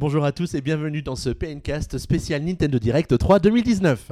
Bonjour à tous et bienvenue dans ce PNcast spécial Nintendo Direct 3 2019.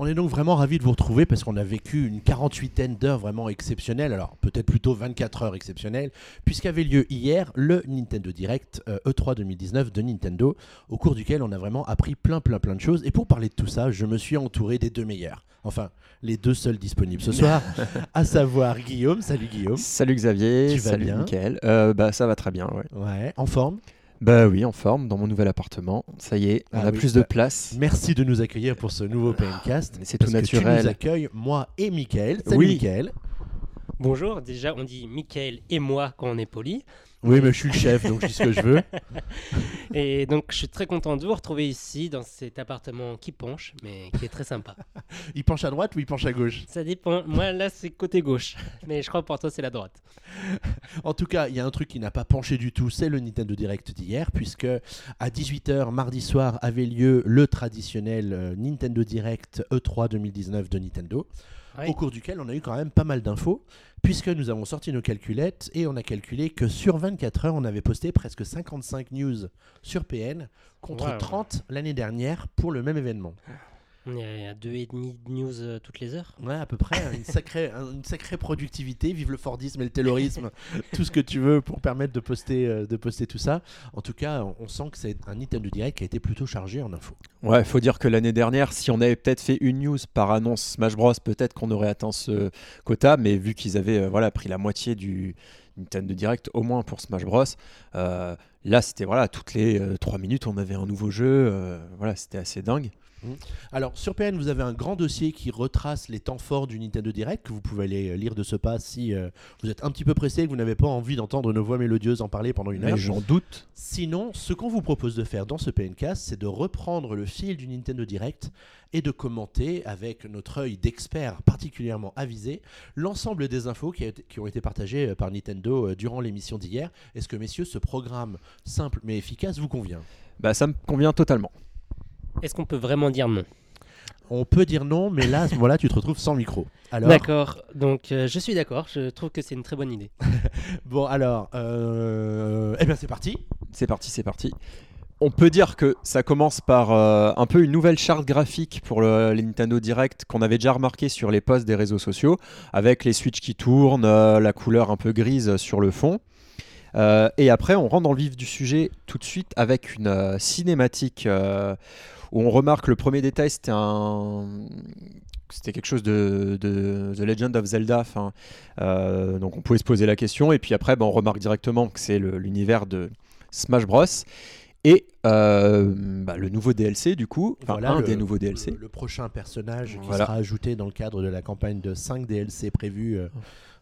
On est donc vraiment ravis de vous retrouver parce qu'on a vécu une 48aine d'heures vraiment exceptionnelles, alors peut-être plutôt 24 heures exceptionnelles, puisqu'avait lieu hier le Nintendo Direct euh, E3 2019 de Nintendo, au cours duquel on a vraiment appris plein plein plein de choses. Et pour parler de tout ça, je me suis entouré des deux meilleurs, enfin les deux seuls disponibles ce soir, à savoir Guillaume. Salut Guillaume. Salut Xavier, Tu vas salut bien Mickaël. Euh, bah, ça va très bien, ouais. Ouais, en forme. Bah oui, en forme, dans mon nouvel appartement. Ça y est, on Ah a oui, plus de bah, place. Merci de nous accueillir pour ce nouveau PNcast. Mais c'est tout que Tu nous naturel. accueilles, moi et Mickaël. Salut Oui. Mickaël. Bonjour, déjà on dit Michael et moi quand on est poli. Oui, mais je suis le chef, donc je dis ce que je veux. Et donc je suis très content de vous retrouver ici dans cet appartement qui penche, mais qui est très sympa. Il penche à droite ou il penche à gauche? Ça dépend, moi là c'est côté gauche, mais je crois pour toi c'est la droite. En tout cas, il y a un truc qui n'a pas penché du tout, c'est le Nintendo Direct d'hier, puisque à 18h mardi soir avait lieu le traditionnel euh, Nintendo Direct E3 2019 de Nintendo, Oui. au cours duquel on a eu quand même pas mal d'infos, puisque nous avons sorti nos calculettes et on a calculé que sur 24 heures, on avait posté presque 55 news sur PN, contre Wow. 30 l'année dernière pour le même événement. On est à deux et demi de news euh, toutes les heures. Ouais, à peu près. hein, Une sacrée, un- une sacrée productivité. Vive le Fordisme et le Taylorisme. tout ce que tu veux pour permettre de poster, euh, de poster tout ça. En tout cas, on, sent que c'est un Nintendo Direct qui a été plutôt chargé en infos. Ouais, faut dire que l'année dernière, si on avait peut-être fait une news par annonce Smash Bros, peut-être qu'on aurait atteint ce quota, mais vu qu'ils avaient euh, voilà, pris la moitié du Nintendo Direct, au moins pour Smash Bros, euh, là c'était voilà, toutes les 3 minutes, on avait un nouveau jeu, euh, voilà, c'était assez dingue. Alors, sur PN, vous avez un grand dossier qui retrace les temps forts du Nintendo Direct que vous pouvez aller euh, lire de ce pas si euh, vous êtes un petit peu pressé et que vous n'avez pas envie d'entendre nos voix mélodieuses en parler pendant une Mais heure. j'en doute. Sinon, ce qu'on vous propose de faire dans ce PNcast, c'est de reprendre le fil du Nintendo Direct et de commenter avec notre œil d'expert particulièrement avisé l'ensemble des infos qui, a été- qui ont été partagées euh, par Nintendo durant l'émission d'hier. Est-ce que, messieurs, ce programme simple mais efficace vous convient? Bah, ça me convient totalement. Est-ce qu'on peut vraiment dire non? On peut dire non, mais là, à ce moment-là, tu te retrouves sans micro. Alors, D'accord, donc euh, je suis d'accord, je trouve que c'est une très bonne idée. bon, alors, euh, eh bien, c'est parti. C'est parti, c'est parti. On peut dire que ça commence par euh, un peu une nouvelle charte graphique pour le, les Nintendo Direct qu'on avait déjà remarqué sur les posts des réseaux sociaux, avec les Switch qui tournent, euh, la couleur un peu grise sur le fond. Euh, et après, on rentre dans le vif du sujet tout de suite avec une euh, cinématique euh, où on remarque le premier détail, c'était un. C'était quelque chose de, de The Legend of Zelda. enfin, euh, donc on pouvait se poser la question. Et puis après, ben, on remarque directement que c'est l'univers de Smash Bros. Et euh, bah, le nouveau DLC, du coup, enfin Voilà, un le- des nouveaux DLC. Le, le prochain personnage qui Voilà. sera ajouté dans le cadre de la campagne de 5 DLC prévus euh,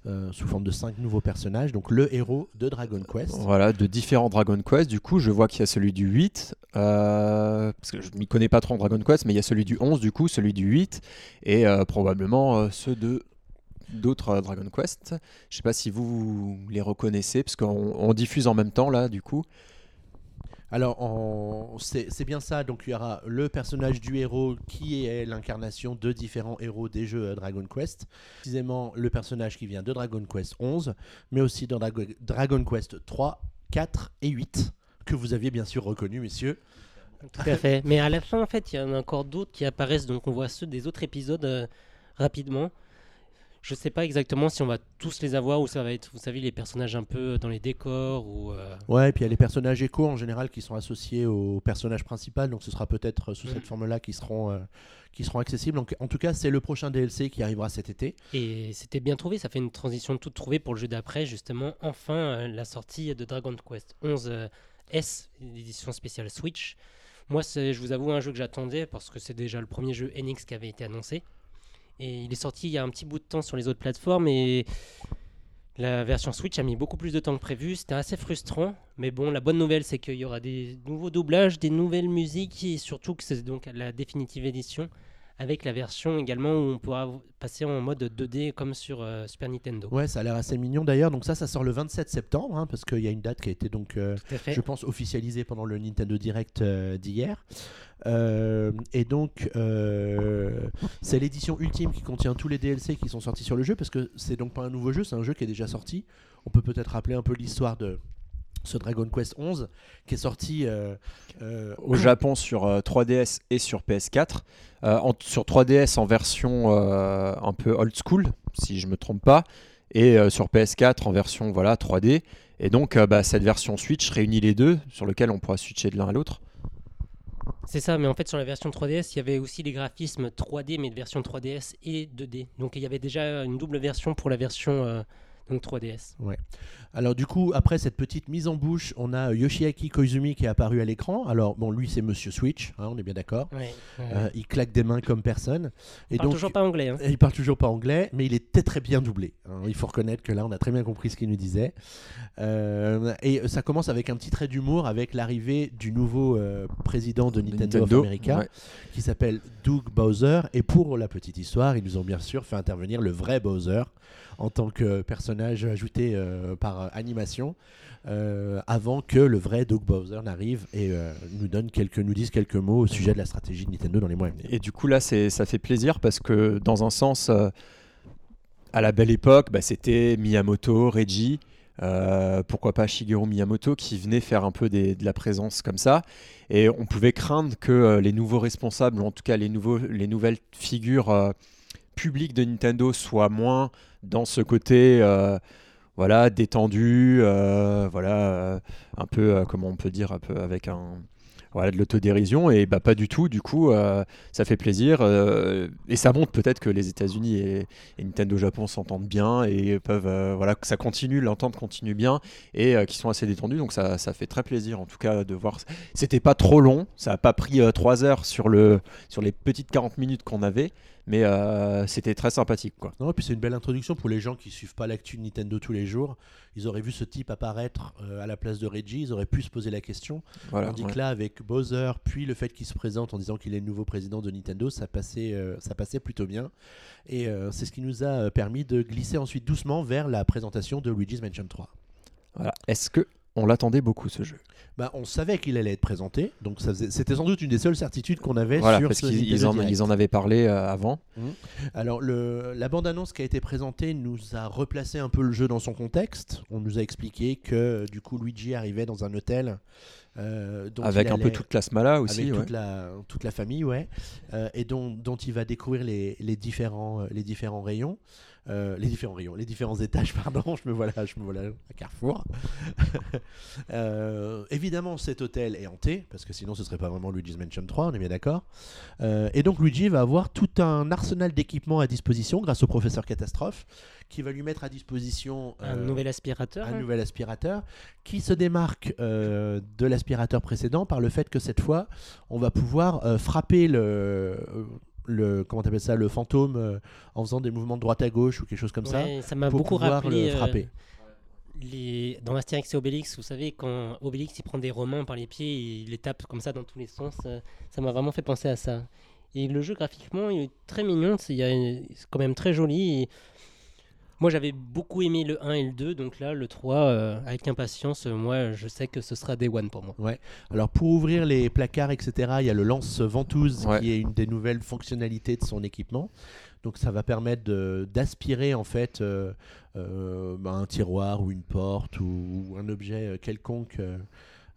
euh, sous forme de 5 nouveaux personnages. Donc le héros de Dragon Quest. Voilà, de différents Dragon Quest. Du coup, je vois qu'il y a celui du 8, euh, parce que je ne m'y connais pas trop en Dragon Quest, mais il y a celui du 11, du coup, celui du 8, et euh, probablement ceux de d'autres Dragon Quest. Je sais pas si vous les reconnaissez, parce qu'on on diffuse en même temps, là, du coup. Alors c'est bien ça. Donc il y aura le personnage du héros qui est l'incarnation de différents héros des jeux euh, Dragon Quest. Précisément le personnage qui vient de Dragon Quest 11, mais aussi Drago- Dragon Quest 3, 4 et 8 que vous aviez bien sûr reconnu, messieurs. Tout à fait. Mais à la fin, en fait, il y en a encore d'autres qui apparaissent. Donc, on voit ceux des autres épisodes euh, rapidement. Je sais pas exactement si on va tous les avoir ou ça va être, vous savez, les personnages un peu dans les décors ou. euh, Ouais, et puis il y a les personnages échos en général qui sont associés au personnage principal, donc ce sera peut-être sous Mhm. cette forme-là qui seront, euh, qui seront accessibles. Donc, en tout cas, c'est le prochain DLC qui arrivera cet été. Et c'était bien trouvé. Ça fait une transition toute trouvée pour le jeu d'après, justement. Enfin, euh, la sortie de Dragon Quest 11 euh, S, édition spéciale Switch. Moi, je vous avoue, un jeu que j'attendais parce que c'est déjà le premier jeu NX qui avait été annoncé. Et il est sorti il y a un petit bout de temps sur les autres plateformes et la version Switch a mis beaucoup plus de temps que prévu. C'était assez frustrant. Mais bon, la bonne nouvelle, c'est qu'il y aura des nouveaux doublages, des nouvelles musiques et surtout que c'est donc la définitive édition avec la version également où on pourra passer en mode 2D comme sur euh, Super Nintendo. Ouais, ça a l'air assez mignon d'ailleurs. Donc ça, ça sort le 27 septembre, hein, parce qu'il y a une date qui a été donc, euh, je pense, officialisée pendant le Nintendo Direct euh, d'hier. Et donc, c'est l'édition ultime qui contient tous les DLC qui sont sortis sur le jeu, parce que c'est donc pas un nouveau jeu, c'est un jeu qui est déjà sorti. On peut peut-être rappeler un peu l'histoire de ce Dragon Quest 11 qui est sorti euh, euh, Au Japon sur euh, 3DS et sur PS4. Euh, en- sur 3DS en version euh, un peu old school, si je me trompe pas, et euh, sur PS4 en version voilà 3D. Et donc euh, bah, cette version Switch réunit les deux, sur lequel on pourra switcher de l'un à l'autre. C'est ça, mais en fait sur la version 3DS, il y avait aussi les graphismes 3D, mais de version 3DS et 2D. Donc il y avait déjà une double version pour la version euh, donc 3DS. Alors du coup, après cette petite mise en bouche, on a Yoshiaki Koizumi qui est apparu à l'écran. Alors bon, lui c'est Monsieur Switch, hein, on est bien d'accord. Ouais, ouais. Euh, il claque des mains comme personne. Et Il parle donc, toujours pas anglais. hein. il parle toujours pas anglais, mais il était très bien doublé. hein. Il faut reconnaître que là, on a très bien compris ce qu'il nous disait. Euh, et ça commence avec un petit trait d'humour avec l'arrivée du nouveau euh, président de Nintendo, of America, ouais. qui s'appelle Doug Bowser. Et pour la petite histoire, ils nous ont bien sûr fait intervenir le vrai Bowser en tant que personnage ajouté euh, par euh, animation. euh, avant que le vrai Doug Bowser n'arrive et nous donne quelques, nous dise quelques mots au sujet de la stratégie de Nintendo dans les mois à venir. Et du coup là, c'est, ça fait plaisir parce que dans un sens, à la belle époque, bah, c'était Miyamoto, Reggie, pourquoi pas Shigeru Miyamoto qui venait faire un peu de la présence comme ça. Et on pouvait craindre que les nouveaux responsables, ou en tout cas les, nouveaux, les nouvelles figures publiques de Nintendo soient moins dans ce côté... euh, voilà, détendu, euh, voilà, euh, un peu, comment on peut dire, un peu avec un, voilà, de l'autodérision, et bah pas du tout, du coup, ça fait plaisir, et ça montre peut-être que les États-Unis et, Nintendo Japon s'entendent bien, et peuvent, voilà, que ça continue, l'entente continue bien, et qu'ils sont assez détendus, donc ça, fait très plaisir, en tout cas, de voir. C'était pas trop long, ça a pas pris 3 heures sur, sur les petites 40 minutes qu'on avait, mais euh, c'était très sympathique, quoi. Non, et puis c'est une belle introduction pour les gens qui suivent pas l'actu de Nintendo tous les jours. Ils auraient vu ce type apparaître euh, à la place de Reggie, ils auraient pu se poser la question. Voilà, Tandis ouais. que là, avec Bowser, puis le fait qu'il se présente en disant qu'il est le nouveau président de Nintendo, ça passait, euh, ça passait plutôt bien. Et c'est ce qui nous a permis de glisser ensuite doucement vers la présentation de Luigi's Mansion 3. Voilà. Est-ce que on l'attendait beaucoup ce jeu Bah, on savait qu'il allait être présenté, donc faisait- c'était sans doute une des seules certitudes qu'on avait Voilà, sur parce ce ils en, Direct. ils en avaient parlé euh, avant. Alors, le, la bande-annonce qui a été présentée nous a replacé un peu le jeu dans son contexte. On nous a expliqué que du coup Luigi arrivait dans un hôtel. euh, dont avec un peu toute la Smala aussi. avec ouais. toute, la, toute la famille, ouais, euh, et dont, dont il va découvrir les, les différents, les différents rayons, euh, les différents rayons, les différents étages, pardon, je me voilà, je me voilà à Carrefour. Euh, évidemment, cet hôtel est hanté, parce que sinon ce serait pas vraiment Luigi's Mansion 3, on est bien d'accord. Euh, et donc Luigi va avoir tout un arsenal d'équipements à disposition grâce au professeur Catastrophe, qui va lui mettre à disposition Un nouvel aspirateur. un hein. nouvel aspirateur qui se démarque de l'aspirateur précédent par le fait que cette fois on va pouvoir frapper le, le comment t'appelles ça le fantôme euh, en faisant des mouvements de droite à gauche ou quelque chose comme ça Ouais, ça m'a beaucoup rappelé le euh, frapper. les... dans Astérix et Obélix, vous savez, quand Obélix il prend des Romains par les pieds et il les tape comme ça dans tous les sens, euh, ça m'a vraiment fait penser à ça. Et le jeu graphiquement, il est très mignon, c'est il y a une- c'est quand même très joli. et Moi j'avais beaucoup aimé le 1 et le 2, donc là le 3, euh, avec impatience, euh, moi je sais que ce sera Day One pour moi. Alors pour ouvrir les placards etc il y a le lance ventouse Ouais. qui est une des nouvelles fonctionnalités de son équipement. Donc ça va permettre d'aspirer en fait euh, euh, bah, un tiroir ou une porte ou, ou un objet quelconque. euh,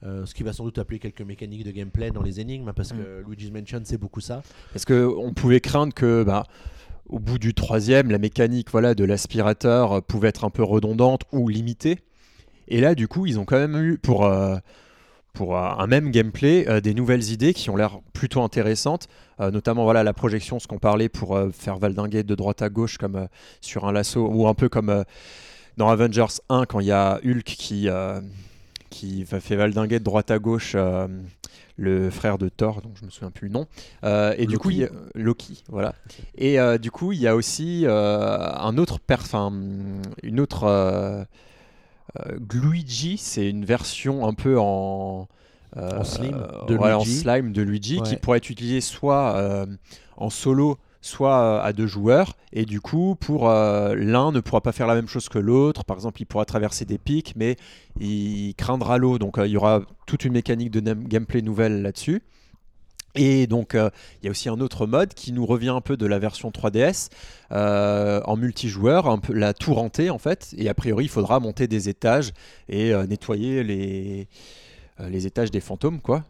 euh, ce qui va sans doute appeler quelques mécaniques de gameplay dans les énigmes, hein, parce que Luigi's Mansion c'est beaucoup ça. Parce que on pouvait craindre que, bah, au bout du troisième, la mécanique voilà, de l'aspirateur euh, pouvait être un peu redondante ou limitée. Et là, du coup, ils ont quand même eu, pour, euh, pour euh, un même gameplay, des nouvelles idées qui ont l'air plutôt intéressantes. Notamment voilà, la projection, ce qu'on parlait pour faire valdinguer de droite à gauche comme sur un lasso, ou un peu comme dans Avengers 1 quand il y a Hulk qui, qui fait valdinguer de droite à gauche le frère de Thor, donc je me souviens plus le nom. Euh, et du coup, il y a- Loki, voilà. Et euh, du coup, il y a aussi euh, un autre enfin, une autre euh, euh, Luigi, c'est une version un peu en de slime de Luigi qui pourrait être utilisé soit euh, en solo soit euh, à deux joueurs et du coup pour euh, l'un ne pourra pas faire la même chose que l'autre. Par exemple il pourra traverser des pics mais il craindra l'eau. Donc euh, il y aura toute une mécanique de gameplay nouvelle là-dessus. Et donc il y a aussi un autre mode qui nous revient un peu de la version 3DS euh, en multijoueur, un peu la tour hantée en fait. Et a priori il faudra monter des étages et nettoyer les, les étages des fantômes quoi.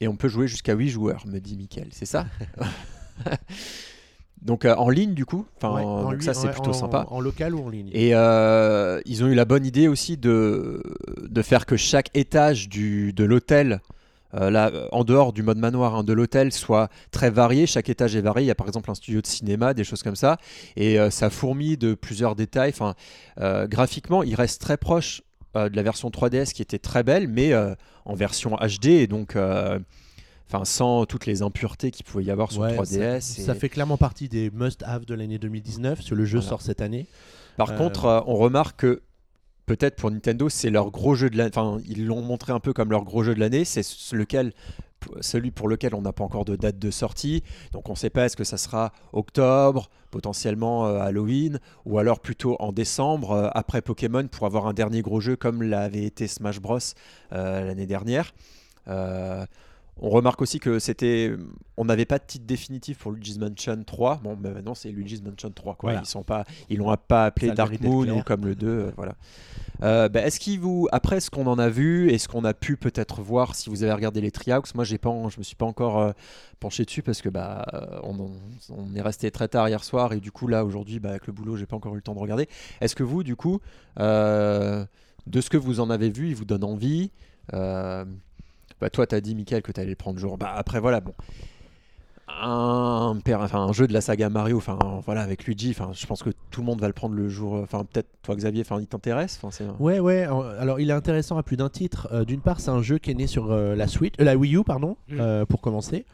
Et on peut jouer jusqu'à 8 joueurs, me dit Mickaël, c'est ça? Donc euh, en ligne du coup, enfin, Ouais, en donc lui- ça c'est ouais, plutôt en- sympa. En local ou en ligne Et euh, ils ont eu la bonne idée aussi de, de faire que chaque étage du, de l'hôtel, euh, là, en dehors du mode manoir hein, de l'hôtel, soit très varié. Chaque étage est varié. Il y a par exemple un studio de cinéma, des choses comme ça. Et ça fourmille de plusieurs détails. Enfin, graphiquement, il reste très proche de la version 3DS qui était très belle, mais en version HD. Et donc. Enfin, sans toutes les impuretés qu'il pouvait y avoir sur Ouais, 3DS. Ça, et- ça fait clairement partie des must-have de l'année 2019, parce que le jeu Voilà. sort cette année. Par Euh, contre, euh, on remarque que peut-être pour Nintendo, c'est leur gros jeu de l'année. Enfin, ils l'ont montré un peu comme leur gros jeu de l'année. C'est ce- lequel, celui pour lequel on n'a pas encore de date de sortie. Donc, on ne sait pas est-ce que ça sera octobre, potentiellement euh, Halloween, ou alors plutôt en décembre euh, après Pokémon pour avoir un dernier gros jeu comme l'avait été Smash Bros euh, l'année dernière. On remarque aussi que c'était, on n'avait pas de titre définitif pour Luigi's Mansion 3. Bon, mais maintenant c'est Luigi's Mansion 3. Quoi. Voilà. Ils sont pas, ils l'ont pas appelé Ça Dark Moon ou comme le 2. euh, voilà. Euh, bah, est-ce qu'il vous, après ce qu'on en a vu et ce qu'on a pu peut-être voir, si vous avez regardé les Triaux, moi j'ai pas, je me suis pas encore euh, penché dessus parce que bah on, est resté très tard hier soir et du coup là aujourd'hui bah, avec le boulot j'ai pas encore eu le temps de regarder. Est-ce que vous du coup de ce que vous en avez vu, il vous donne envie bah, toi, tu as dit, Michael, que tu allais le prendre jour. Bah, après, voilà, bon. Un, père- enfin, un jeu de la saga Mario, enfin, voilà, avec Luigi, enfin, je pense que tout le monde va le prendre le jour. Enfin, peut-être toi, Xavier, enfin, il t'intéresse enfin. Ouais, ouais. Alors, il est intéressant à plus d'un titre. Euh, D'une part, c'est un jeu qui est né sur euh, la Switch, euh, la Wii U, pardon, Mm. euh, pour commencer.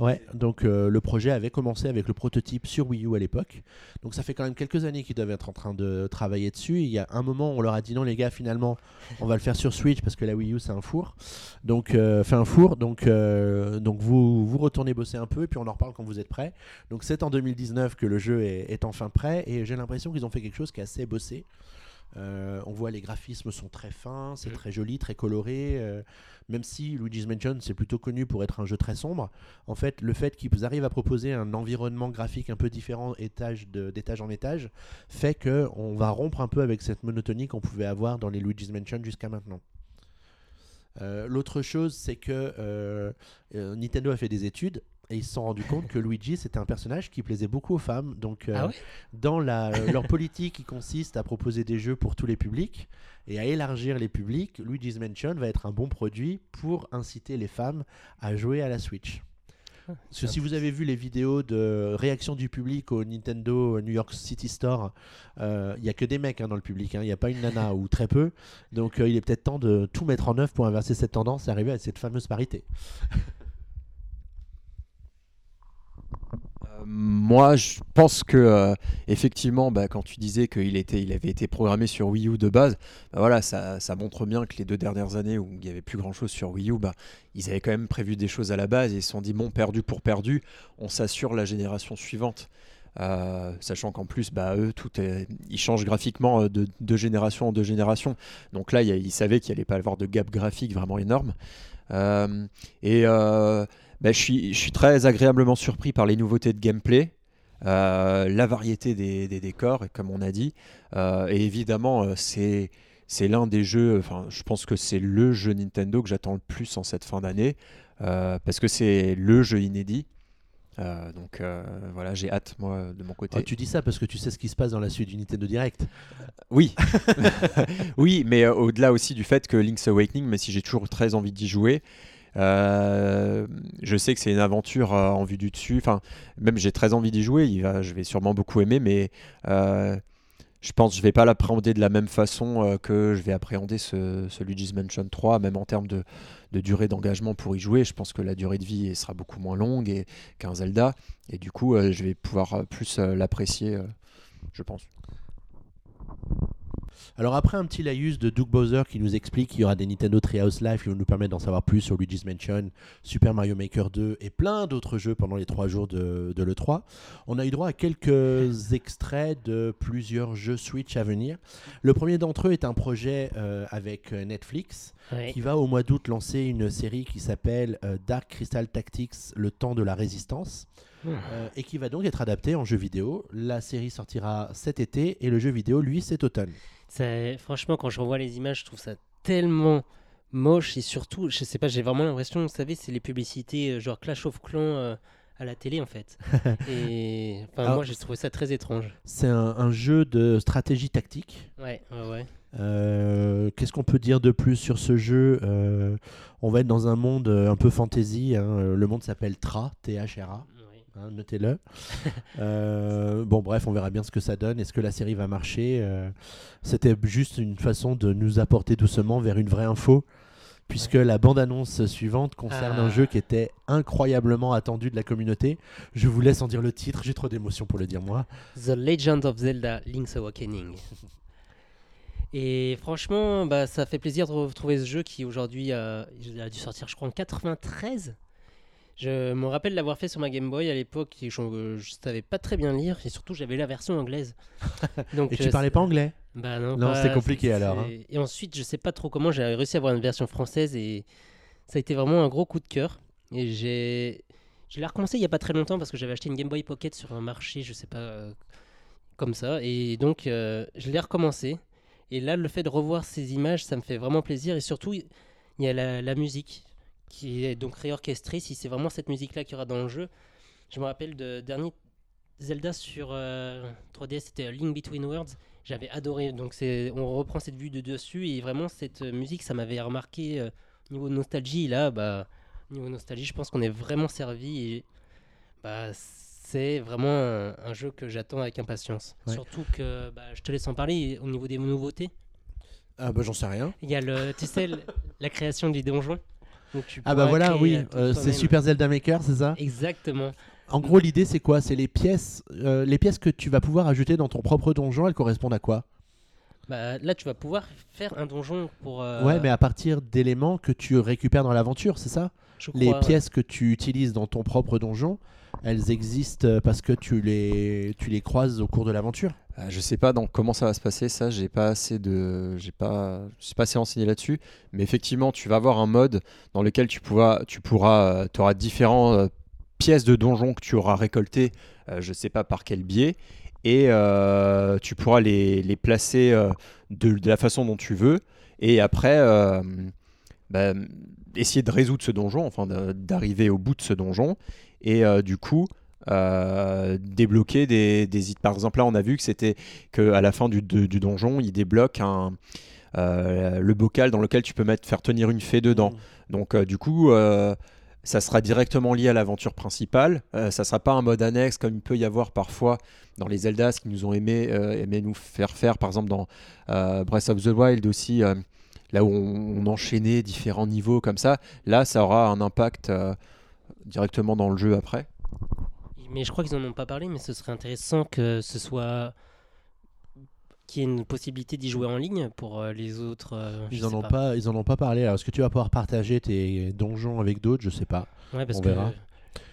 Ouais. Donc, euh, le projet avait commencé avec le prototype sur Wii U à l'époque. Donc, ça fait quand même quelques années qu'ils doivent être en train de travailler dessus. Il y a un moment, on leur a dit non, les gars, finalement, on va le faire sur Switch parce que la Wii U, c'est un four. Donc, euh, fait un four. Donc, euh, donc vous, vous retournez bosser un peu et puis on en reparle quand vous êtes prêts. Donc, c'est en 2019 que le jeu est, est enfin prêt et j'ai l'impression qu'ils ont fait quelque chose qui est assez bossé. Euh, on voit les graphismes sont très fins, c'est Mm. très joli, très coloré. euh, même si Luigi's Mansion c'est plutôt connu pour être un jeu très sombre, en fait le fait qu'ils arrivent à proposer un environnement graphique un peu différent étage de- d'étage en étage fait que on va rompre un peu avec cette monotonie qu'on pouvait avoir dans les Luigi's Mansion jusqu'à maintenant. Euh, L'autre chose, c'est que Nintendo a fait des études et ils se sont rendus compte que Luigi c'était un personnage qui plaisait beaucoup aux femmes. Donc, euh, Ah ouais? dans la, euh, leur politique qui consiste à proposer des jeux pour tous les publics et à élargir les publics, Luigi's Mansion va être un bon produit pour inciter les femmes à jouer à la Switch. Parce que si vous avez vu les vidéos de réaction du public au Nintendo New York City Store, euh, il y a que des mecs hein, dans le public, hein, il n'y a pas une nana ou très peu. Donc euh, il est peut-être temps de tout mettre en œuvre pour inverser cette tendance et arriver à cette fameuse parité. Euh, moi, je pense que euh, effectivement, bah, quand tu disais qu'il avait été programmé sur Wii U de base, bah, voilà, ça, montre bien que les deux dernières années où il n'y avait plus grand chose sur Wii U, bah, ils avaient quand même prévu des choses à la base et ils se sont dit bon, perdu pour perdu, on s'assure la génération suivante. Euh, sachant qu'en plus, eux, ils changent graphiquement de, génération en deux générations. Donc là, ils savaient qu'il allait pas avoir de gap graphique vraiment énorme. Et bah, je, suis, je suis très agréablement surpris par les nouveautés de gameplay, euh, la variété des, des décors, comme on a dit. Euh, et évidemment, euh, c'est c'est l'un des jeux, enfin, je pense que c'est le jeu Nintendo que j'attends le plus en cette fin d'année, euh, parce que c'est le jeu inédit. Euh, donc euh, voilà, j'ai hâte, moi, de mon côté. Ah, tu dis ça parce que tu sais ce qui se passe dans la suite du Nintendo Direct. Oui, oui, mais euh, au-delà aussi du fait que Link's Awakening, mais si j'ai toujours très envie d'y jouer, euh, je sais que c'est une aventure euh, en vue du dessus. Enfin, même j'ai très envie d'y jouer. Il va, je vais sûrement beaucoup aimer, mais euh, je pense que je vais pas l'appréhender de la même façon que je vais appréhender ce, ce Luigi's Mansion 3, même en termes de, durée d'engagement pour y jouer. Je pense que la durée de vie sera beaucoup moins longue qu'un Zelda, et du coup, je vais pouvoir plus l'apprécier, je pense. Alors après un petit laïus de Doug Bowser qui nous explique qu'il y aura des Nintendo Treehouse Live qui vont nous permettre d'en savoir plus sur Luigi's Mansion, Super Mario Maker 2 et plein d'autres jeux pendant les trois jours de, de l'E3. On a eu droit à quelques extraits de plusieurs jeux Switch à venir. Le premier d'entre eux est un projet euh, avec euh, Netflix qui va au mois d'août lancer une série qui s'appelle euh, Dark Crystal Tactics, le temps de la résistance, euh, et qui va donc être adaptée en jeu vidéo. La série sortira cet été et le jeu vidéo, lui, cet automne. Franchement, quand je revois les images, je trouve ça tellement moche et surtout, je sais pas, j'ai vraiment l'impression, vous savez, c'est les publicités euh, genre Clash of Clans euh, à la télé en fait. et enfin, Alors, moi, j'ai trouvé ça très étrange. C'est un, un jeu de stratégie tactique. Ouais, ouais, ouais. Euh, Qu'est-ce qu'on peut dire de plus sur ce jeu Euh, On va être dans un monde un peu fantasy. hein. Le monde s'appelle Tra, T-H-R-A. Hein, Notez-le. Euh, bon, bref, on verra bien ce que ça donne. Est-ce que la série va marcher Euh, C'était juste une façon de nous apporter doucement vers une vraie info. Puisque la bande-annonce suivante concerne Ah. un jeu qui était incroyablement attendu de la communauté. Je vous laisse en dire le titre, j'ai trop d'émotions pour le dire moi. The Legend of Zelda Link's Awakening. Et franchement, bah, ça fait plaisir de retrouver ce jeu qui aujourd'hui euh, a dû sortir, je crois, en 93. Je me rappelle l'avoir fait sur ma Game Boy à l'époque et je, ne savais pas très bien lire et surtout j'avais la version anglaise. Donc, Et tu euh, parlais pas anglais? Bah non, Non, c'était compliqué alors, hein. Et ensuite, je sais pas trop comment j'ai réussi à avoir une version française et ça a été vraiment un gros coup de cœur. Et j'ai, je l'ai recommencé il y a pas très longtemps parce que j'avais acheté une Game Boy Pocket sur un marché, je sais pas, euh, comme ça. Et donc, euh, je l'ai recommencé. Et là, le fait de revoir ces images, ça me fait vraiment plaisir. Et surtout, il y a la, la musique qui est donc réorchestrée. Si c'est vraiment cette musique-là qu'il y aura dans le jeu, je me rappelle de dernier Zelda sur euh, 3DS, c'était A Link Between Worlds. J'avais adoré. Donc on reprend cette vue de dessus et vraiment cette euh, musique, ça m'avait remarqué euh, niveau nostalgie. Là, bah niveau nostalgie, je pense qu'on est vraiment servi et bah c'est vraiment un, un jeu que j'attends avec impatience. Ouais. Surtout que bah, je te laisse en parler au niveau des nouveautés. Ah bah j'en sais rien. Il y a le, tu sais, la création du donjon. Donc, tu Ah bah voilà, oui, euh, euh, c'est. Super Zelda Maker, c'est ça Exactement. En gros, l'idée c'est quoi? C'est les pièces, euh, les pièces que tu vas pouvoir ajouter dans ton propre donjon, elles correspondent à quoi? Bah, là, tu vas pouvoir faire un donjon pour. euh, Ouais, mais à partir d'éléments que tu récupères dans l'aventure, c'est ça? Je Les ouais. pièces que tu utilises dans ton propre donjon, elles existent euh, parce que tu les, tu les croises au cours de l'aventure. Euh, je sais pas donc comment ça va se passer, ça j'ai pas assez de, j'ai pas, je suis pas assez renseigné là-dessus. Mais effectivement, tu vas avoir un mode dans lequel tu pourras, tu pourras, tu auras différentes pièces de donjon que tu auras récoltées, euh, je sais pas par quel biais, et euh, tu pourras les, les placer euh, de, de la façon dont tu veux. Et après, euh, bah, essayer de résoudre ce donjon, enfin d'arriver au bout de ce donjon, et euh, du coup. euh, débloquer des, des par exemple là on a vu que c'était que à la fin du, du donjon il débloque un euh, le bocal dans lequel tu peux mettre faire tenir une fée dedans. Donc euh, du coup ça sera directement lié à l'aventure principale. Euh, ça sera pas un mode annexe comme il peut y avoir parfois dans les Zelda qui nous ont aimé, euh, aimé nous faire faire. Par exemple dans euh, Breath of the Wild aussi là où on, on enchaînait différents niveaux comme ça là ça aura un impact euh, directement dans le jeu après Mais je crois qu'ils en ont pas parlé, mais ce serait intéressant que ce soit. qu'il y ait une possibilité d'y jouer en ligne pour euh, les autres. euh, je Ils en sais ont pas. ils en ont pas parlé. Alors est-ce que tu vas pouvoir partager tes donjons avec d'autres? Je sais pas. Ouais, parce On que verra.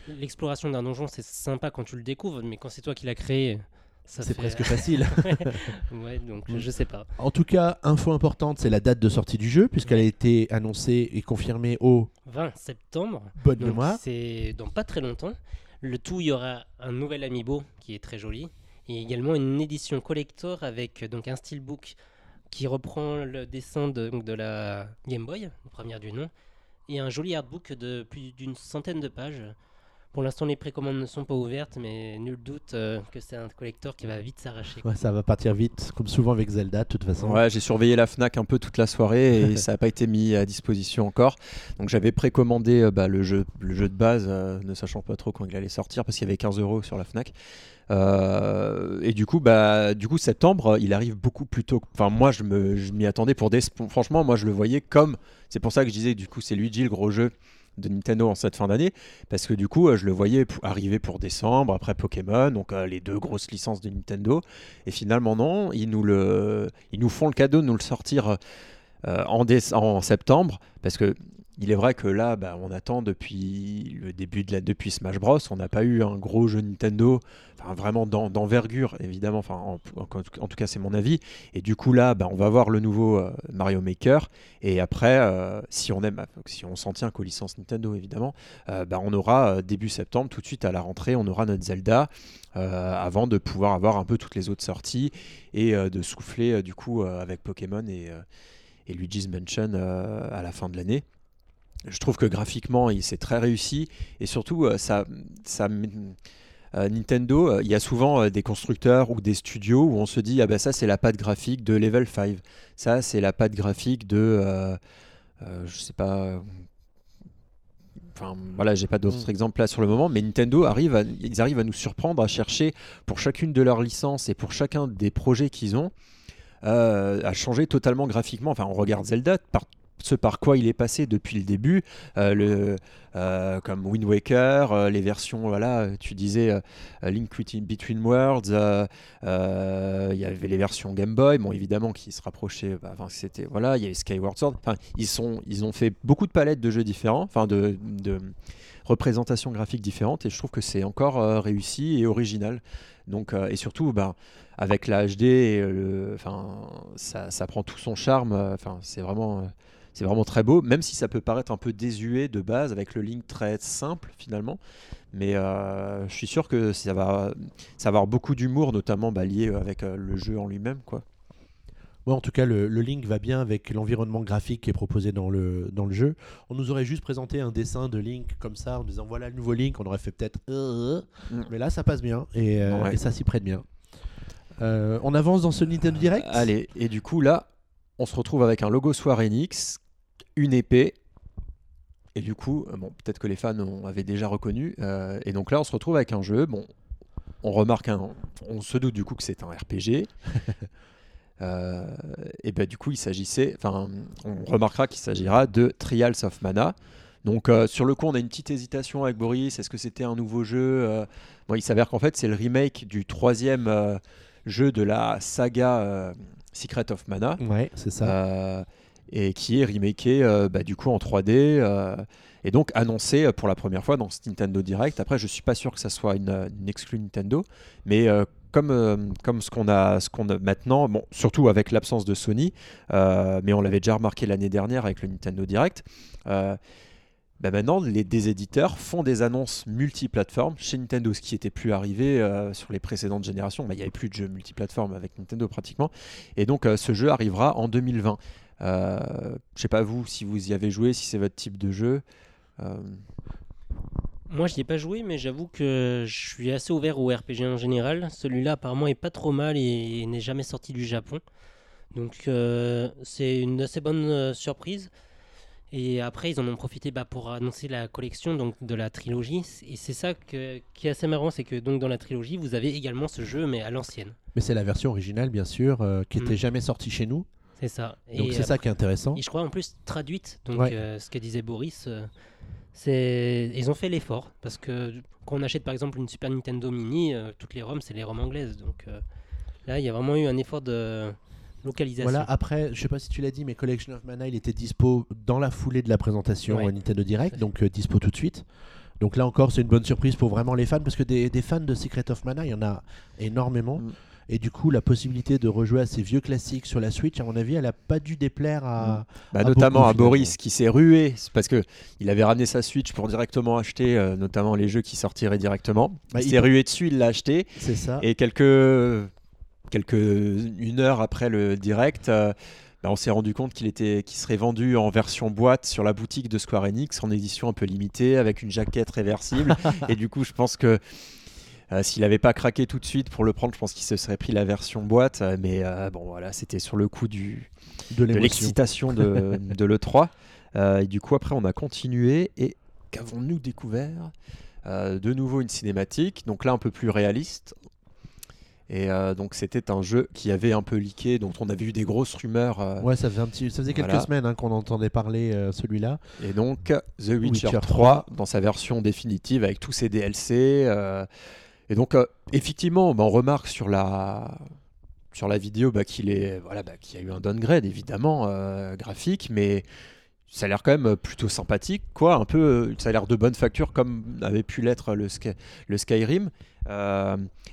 l'exploration d'un donjon, c'est sympa quand tu le découvres, mais quand c'est toi qui l'as créé, C'est presque facile. ouais, donc je sais pas. En tout cas, info importante, c'est la date de sortie du jeu puisqu'elle a été annoncée et confirmée au 20 septembre. bonne Donc mémoire. c'est dans pas très longtemps. Le tout, il y aura un nouvel amiibo qui est très joli et également une édition collector avec euh, donc un steelbook qui reprend le dessin de, de la Game Boy, première du nom, et un joli artbook de plus d'une centaine de pages. Pour l'instant, les précommandes ne sont pas ouvertes, mais nul doute euh, que c'est un collector qui va vite s'arracher. Ouais, ça va partir vite, comme souvent avec Zelda, de toute façon. Ouais, j'ai surveillé la Fnac un peu toute la soirée et ça n'a pas été mis à disposition encore. Donc j'avais précommandé euh, bah, le, jeu, le jeu de base, euh, ne sachant pas trop quand il allait sortir parce qu'il y avait 15 euros sur la Fnac. Euh, et du coup, bah, du coup, septembre, il arrive beaucoup plus tôt. Enfin, moi, je m'y attendais pour des. Franchement, moi, je le voyais comme. C'est pour ça que je disais, du coup, c'est Luigi le gros jeu de Nintendo en cette fin d'année, parce que du coup, je le voyais arriver pour décembre, après Pokémon, donc les deux grosses licences de Nintendo. Et finalement, non, ils nous, le, ils nous font le cadeau de nous le sortir en, en septembre, parce que il est vrai que là, bah, on attend depuis le début de la, depuis Smash Bros. On n'a pas eu un gros jeu Nintendo, enfin vraiment d'envergure évidemment. Enfin, en, tout cas, c'est mon avis. Et du coup là, bah, on va voir le nouveau euh, Mario Maker. Et après, euh, si on aime, si on s'en tient qu'aux licences Nintendo évidemment, euh, bah, on aura début septembre, tout de suite à la rentrée, on aura notre Zelda avant de pouvoir avoir un peu toutes les autres sorties et de souffler du coup avec Pokémon et, et Luigi's Mansion à la fin de l'année je trouve que graphiquement, c'est très réussi et surtout, euh, ça, ça, euh, Nintendo, euh, il y a souvent des constructeurs ou des studios où on se dit ah ben ça c'est la patte graphique de Level 5, ça c'est la patte graphique de, je sais pas, Enfin, voilà, j'ai pas d'autres mm. exemples là sur le moment, mais Nintendo arrive à, ils arrivent à nous surprendre, à chercher pour chacune de leurs licences et pour chacun des projets qu'ils ont, à changer totalement graphiquement. Enfin, on regarde Zelda, par, ce par quoi il est passé depuis le début, euh, le, euh, comme Wind Waker, euh, les versions, voilà, tu disais Link Between Worlds, il y avait les versions Game Boy, bon évidemment qui se rapprochaient, bah, enfin c'était, voilà, il y avait Skyward Sword, enfin ils, sont, ils ont fait beaucoup de palettes de jeux différents, enfin de, représentations graphiques différentes, et je trouve que c'est encore réussi et original. Donc, et surtout, bah, avec la HD, enfin, ça, ça, prend tout son charme. Enfin, c'est vraiment c'est vraiment très beau, même si ça peut paraître un peu désuet de base, avec le Link très simple finalement. Mais euh, je suis sûr que ça va, ça va avoir beaucoup d'humour, notamment bah, lié avec euh, le jeu en lui-même. quoi. en tout cas, le, Link va bien avec l'environnement graphique qui est proposé dans le, dans le jeu. On nous aurait juste présenté un dessin de Link comme ça, en disant voilà le nouveau Link, on aurait fait peut-être. Euh, mm. Mais là, ça passe bien et, et ça s'y prête bien. on avance dans ce Nintendo Direct? Allez, et du coup, là, on se retrouve avec un logo Square Enix une épée. Et du coup, euh, bon, peut-être que les fans ont, avaient déjà reconnu. Euh, et donc là, on se retrouve avec un jeu. Bon, on remarque, un, on se doute du coup que c'est un RPG. Euh, et ben du coup, il s'agissait, enfin, on remarquera qu'il s'agira de Trials of Mana. Donc sur le coup, on a une petite hésitation avec Boris. Est-ce que c'était un nouveau jeu bon, Il s'avère qu'en fait, c'est le remake du troisième jeu de la saga Secret of Mana. Ouais, c'est ça et qui est remaké euh, bah, du coup en 3D euh, et donc annoncé euh, pour la première fois dans ce Nintendo Direct. Après, je suis pas sûr que ça soit une, une exclue Nintendo, mais comme, comme ce qu'on a, a maintenant, bon, surtout avec l'absence de Sony, mais on l'avait déjà remarqué l'année dernière avec le Nintendo Direct. Bah, maintenant, les, des éditeurs font des annonces multiplateformes chez Nintendo, ce qui n'était plus arrivé sur les précédentes générations. Bah, il n'y avait plus de jeux multiplateformes avec Nintendo pratiquement. Et donc, ce jeu arrivera en 2020. Euh, je sais pas vous si vous y avez joué, si c'est votre type de jeu. Euh, Moi, je n'y ai pas joué, mais j'avoue que je suis assez ouvert au RPG en général. Celui-là, apparemment, est pas trop mal et n'est jamais sorti du Japon. Donc, euh, c'est une assez bonne surprise. Et après, ils en ont profité bah, pour annoncer la collection donc, de la trilogie. Et c'est ça qui est assez marrant, c'est que donc, dans la trilogie, vous avez également ce jeu, mais à l'ancienne. Mais c'est la version originale, bien sûr, qui n'était mm. jamais sortie chez nous. C'est ça. Donc c'est ça qui est intéressant. Et je crois en plus traduite, donc euh, ce que disait Boris, euh, c'est ils ont fait l'effort parce que quand on achète par exemple une Super Nintendo Mini, euh, toutes les ROM c'est les ROM anglaises, donc là il y a vraiment eu un effort de localisation. Voilà. Après, je sais pas si tu l'as dit, mais Collection of Mana il était dispo dans la foulée de la présentation Nintendo Direct, donc dispo tout de suite. Donc là encore, c'est une bonne surprise pour vraiment les fans, parce que des, des, fans de Secret of Mana, il y en a énormément. Mm. Et du coup, la possibilité de rejouer à ces vieux classiques sur la Switch, à mon avis, elle n'a pas dû déplaire à. Mm. Bah, notamment à Boris qui s'est rué, parce que il avait ramené sa Switch pour directement acheter, euh, notamment les jeux qui sortiraient directement. Bah, il s'est rué dessus, il l'a acheté. C'est ça. Et quelques, quelques une heure après le direct. Euh, bah, on s'est rendu compte qu'il était, qu'il serait vendu en version boîte sur la boutique de Square Enix en édition un peu limitée avec une jaquette réversible. et du coup, je pense que euh, s'il n'avait pas craqué tout de suite pour le prendre, je pense qu'il se serait pris la version boîte. Euh, mais euh, bon, voilà, c'était sur le coup du, de l'excitation de, de l'E3. et du coup, après, on a continué. Et qu'avons-nous découvert De nouveau une cinématique, donc là un peu plus réaliste. Et euh, donc c'était un jeu qui avait un peu leaké, dont on avait eu des grosses rumeurs. euh, Ouais, ça faisait, un petit... ça faisait quelques Voilà. semaines hein, qu'on entendait parler euh, celui-là. Et donc The Witcher, Witcher 3 dans sa version définitive avec tous ses DLC. Et donc euh, effectivement, bah, on remarque sur la sur la vidéo bah, qu'il est voilà bah, qu'il y a eu un downgrade évidemment euh, graphique, mais ça a l'air quand même plutôt sympathique quoi. Un peu, euh, ça a l'air de bonne facture comme avait pu l'être le, Sky- le Skyrim.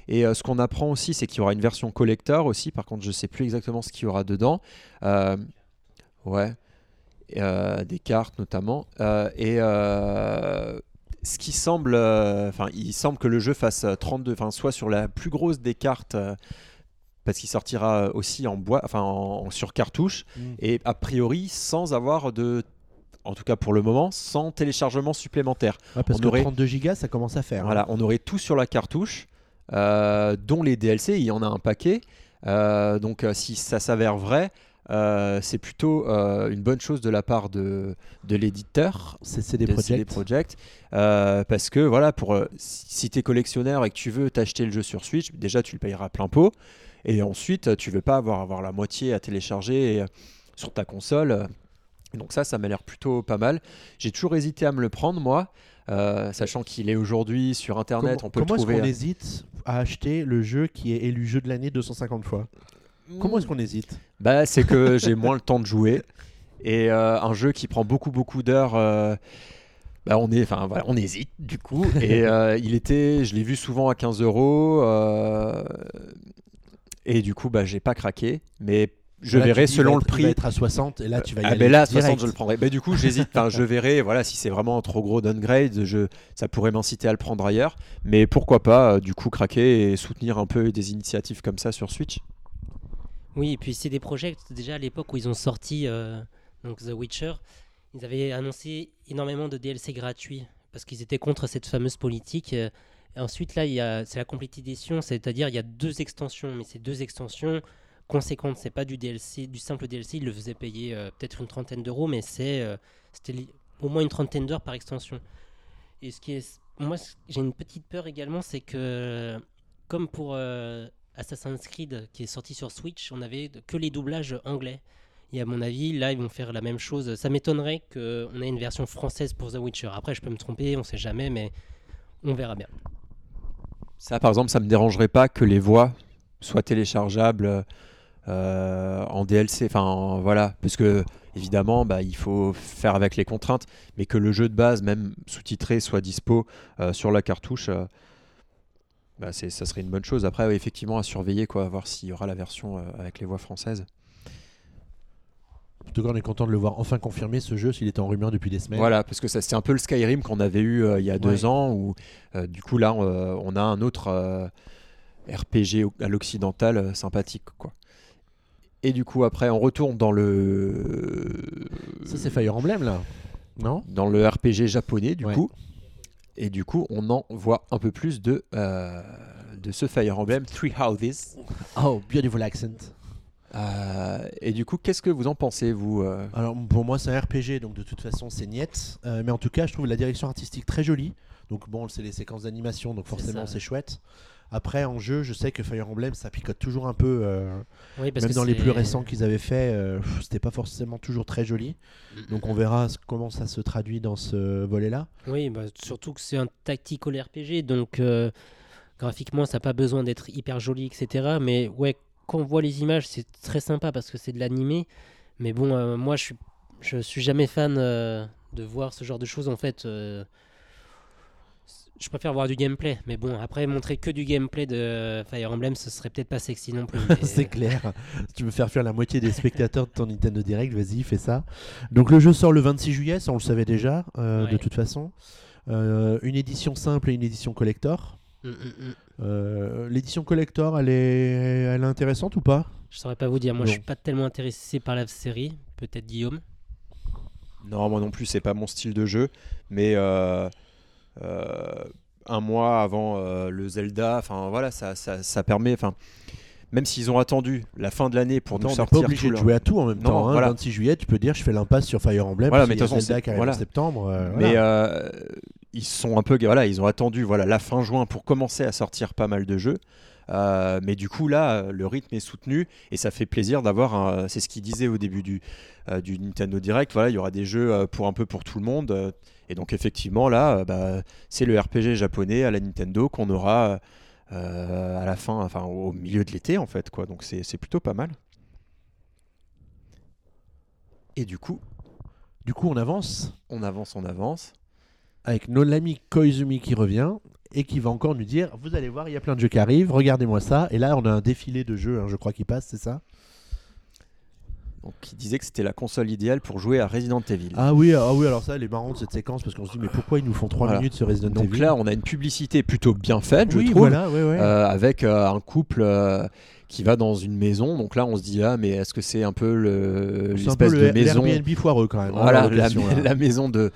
Et ce qu'on apprend aussi, c'est qu'il y aura une version collector aussi. Par contre, je sais plus exactement ce qu'il y aura dedans. Ouais. Des cartes notamment. Et ce qui semble, euh, enfin, il semble que le jeu fasse euh, 32, enfin, soit sur la plus grosse des cartes. euh, parce qu'il sortira aussi en bois, enfin en, sur cartouche, et a priori sans avoir de, en tout cas pour le moment, sans téléchargement supplémentaire. Ouais, parce On que aurait- 32 gigas, ça commence à faire. hein. Voilà, on aurait tout sur la cartouche, euh, dont les DLC, il y en a un paquet. Euh, donc euh, si ça s'avère vrai, euh, c'est plutôt euh, une bonne chose de la part de, de l'éditeur. C'est CD de Projekt. CD Projekt, euh, parce que voilà, pour, si tu es collectionneur et que tu veux t'acheter le jeu sur Switch, déjà tu le payeras plein pot, et ensuite tu veux pas avoir, avoir la moitié à télécharger sur ta console. Donc ça, ça m'a l'air plutôt pas mal. J'ai toujours hésité à me le prendre, moi, euh, sachant qu'il est aujourd'hui sur Internet, Comment, on peut le comment est-ce trouver. qu'on hésite à acheter le jeu qui est élu jeu de l'année 250 fois? Comment est-ce qu'on hésite Bah, c'est que j'ai moins le temps de jouer. Et euh, un jeu qui prend beaucoup, beaucoup d'heures. euh, bah, on, est, enfin, voilà, on hésite du coup. Et euh, il était, je l'ai vu souvent à 15 euros. et du coup, bah, j'ai pas craqué. Mais je Là, verrai selon le être- Il va prix. être à 60 et là tu vas y Ah aller. ben là, à direct. 60, je le prendrai. Bah, du coup, j'hésite. Enfin, je verrai. Voilà, si c'est vraiment un trop gros downgrade, je, ça pourrait m'inciter à le prendre ailleurs. Mais pourquoi pas, du coup, craquer et soutenir un peu des initiatives comme ça sur Switch. Oui, et puis c'est des projets, déjà à l'époque où ils ont sorti euh, donc The Witcher, ils avaient annoncé énormément de DLC gratuits parce qu'ils étaient contre cette fameuse politique. euh, ensuite, là, c'est la complete edition, c'est-à-dire il y a deux extensions, mais ces deux extensions conséquentes, c'est pas du DLC, du simple DLC, ils le faisaient payer euh, peut-être une trentaine d'euros, mais c'est c'était au moins une trentaine d'heures par extension. Et ce qui est, moi, j'ai une petite peur également, c'est que comme pour Assassin's Creed qui est sorti sur Switch, on avait que les doublages anglais. Et à mon avis, là, ils vont faire la même chose. Ça m'étonnerait qu'on ait une version française pour The Witcher. Après, je peux me tromper, on sait jamais, mais on verra bien. Ça, par exemple, ça me dérangerait pas que les voix soient téléchargeables euh, en DLC. Enfin, en- voilà, parce que évidemment, bah, il faut faire avec les contraintes, mais que le jeu de base, même sous-titré, soit dispo euh, sur la cartouche. euh, bah, ça serait une bonne chose. Après, ouais, effectivement, à surveiller, quoi, à voir s'il y aura la version euh, avec les voix françaises. En tout cas, on est content de le voir enfin confirmé ce jeu s'il était en rumeur depuis des semaines. Voilà, parce que c'est un peu le Skyrim qu'on avait eu euh, il y a deux Ouais. ans, où euh, du coup, là, on, on a un autre RPG à l'occidental sympathique, quoi. Et du coup, après, on retourne dans le. Ça, c'est Fire Emblem là Non? Dans le RPG japonais, du Ouais. coup. Et du coup, on en voit un peu plus de, euh, de ce Fire Emblem Three Houses. Oh, beautiful accent. Euh, et du coup, qu'est-ce que vous en pensez, vous euh Alors pour moi c'est un RPG donc de toute façon c'est niet, Euh, mais en tout cas je trouve la direction artistique très jolie. Donc bon c'est les séquences d'animation donc forcément c'est chouette. Après en jeu je sais que Fire Emblem ça picote toujours un peu, euh, Oui, parce même que dans les plus récents qu'ils avaient fait, euh, c'était pas forcément toujours très joli. Donc on verra comment ça se traduit dans ce volet là. Oui, bah, surtout que c'est un tactical RPG, donc euh, graphiquement, ça n'a pas besoin d'être hyper joli, etc. Mais ouais, quand on voit les images, c'est très sympa parce que c'est de l'animé. Mais bon, euh, moi, je suis, je suis jamais fan euh, de voir ce genre de choses. En fait, euh, je préfère voir du gameplay. Mais bon, après, montrer que du gameplay de Fire Emblem, ce serait peut-être pas sexy non plus. mais- c'est clair. si tu veux faire fuir la moitié des spectateurs de ton Nintendo Direct, vas-y, fais ça. Donc le jeu sort le 26 juillet, ça on le savait déjà, euh, de toute façon. Euh, une édition simple et une édition collector. Mm, mm, mm. Euh, L'édition collector, elle est, elle est intéressante ou pas? Je saurais pas vous dire. Moi, Non. je suis pas tellement intéressé par la série. Peut-être Guillaume? Non, moi non plus, c'est pas mon style de jeu. Mais un mois avant euh, le Zelda, enfin voilà, ça, ça, ça permet. Enfin, même s'ils ont attendu la fin de l'année pour Attends, nous n'est pas sortir obligé de jouer à tout en même Non, temps. hein. voilà. 26 juillet, tu peux dire je fais l'impasse sur Fire Emblem. Voilà, mais y a Zelda qui arrive voilà. en septembre. euh, Mais euh, ils sont un peu voilà, ils ont attendu voilà la fin juin pour commencer à sortir pas mal de jeux. Euh, mais du coup là, le rythme est soutenu et ça fait plaisir d'avoir. C'est ce qu'il disait au début du, euh, du Nintendo Direct. Voilà, il y aura des jeux euh, pour un peu pour tout le monde. Et donc effectivement là, bah, c'est le RPG japonais à la Nintendo qu'on aura à la fin, enfin au milieu de l'été en fait quoi. Donc c'est plutôt pas mal. Et du coup, du coup, on avance. On avance, on avance. Avec notre ami Koizumi qui revient et qui va encore nous dire Vous allez voir, il y a plein de jeux qui arrivent, regardez-moi ça. Et là, on a un défilé de jeux, hein, je crois, qui passe, c'est ça? Donc, il disait que c'était la console idéale pour jouer à Resident Evil. Ah oui, ah oui alors ça, elle est marrante cette séquence parce qu'on se dit mais pourquoi ils nous font 3 minutes sur Resident Evil Donc là, on a une publicité plutôt bien faite, je trouve, euh, avec euh, un couple euh, qui va dans une maison. Donc là, on se dit ah mais est-ce que c'est un peu l'espèce de maison Airbnb foireux quand même. Hein, voilà, la, maison de.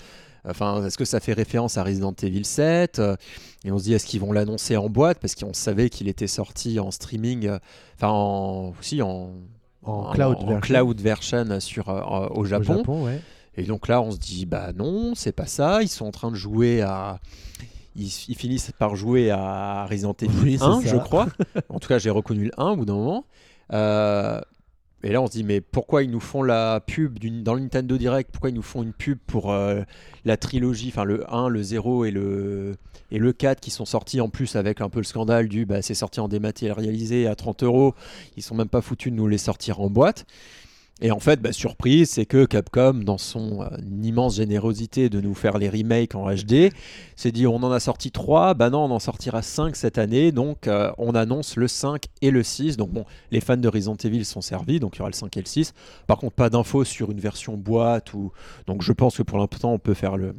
Enfin, est-ce que ça fait référence à Resident Evil 7 Et on se dit, est-ce qu'ils vont l'annoncer en boîte Parce qu'on savait qu'il était sorti en streaming, enfin, aussi en, en, cloud, version. cloud, version. sur, euh, au Japon. Et donc là, on se dit, bah non, c'est pas ça. Ils sont en train de jouer à. Ils, finissent par jouer à Resident Evil 1, je crois. en tout cas, j'ai reconnu le 1 au bout d'un moment. Euh, et là, on se dit, mais pourquoi ils nous font la pub dans le Nintendo Direct Pourquoi ils nous font une pub pour euh, la trilogie, enfin le 1, le 0 et le, et le 4 qui sont sortis en plus avec un peu le scandale du bah, c'est sorti en dématérialisé à 30 euros Ils sont même pas foutus de nous les sortir en boîte. Et en fait, bah, surprise, c'est que Capcom, dans son euh, immense générosité de nous faire les remakes en HD, s'est dit on en a sorti 3, bah non, on en sortira 5 cette année, donc euh, on annonce le 5 et le 6. Donc bon, les fans de Resident sont servis, donc il y aura le 5 et le 6. Par contre, pas d'infos sur une version boîte, ou... donc je pense que pour l'instant, on peut faire le...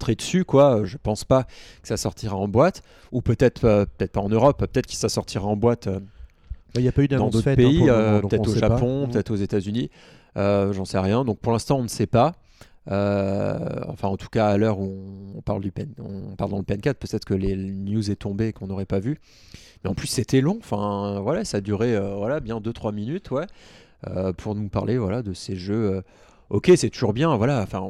trait dessus, quoi. Je pense pas que ça sortira en boîte, ou peut-être euh, peut-être pas en Europe, peut-être que ça sortira en boîte il n'y a pas eu d'annonce dans d'autres hein, pays, euh, peut-être au Japon, peut-être aux États-Unis. Euh, j'en sais rien. Donc pour l'instant, on ne sait pas. Euh, enfin, en tout cas, à l'heure où on parle, du on parle dans le Pen 4, peut-être que les news est tombé et qu'on n'aurait pas vu. Mais en plus, c'était long. Enfin, voilà, ça a duré voilà, bien 2-3 minutes ouais, pour nous parler voilà, de ces jeux. ok, c'est toujours bien. Voilà, enfin,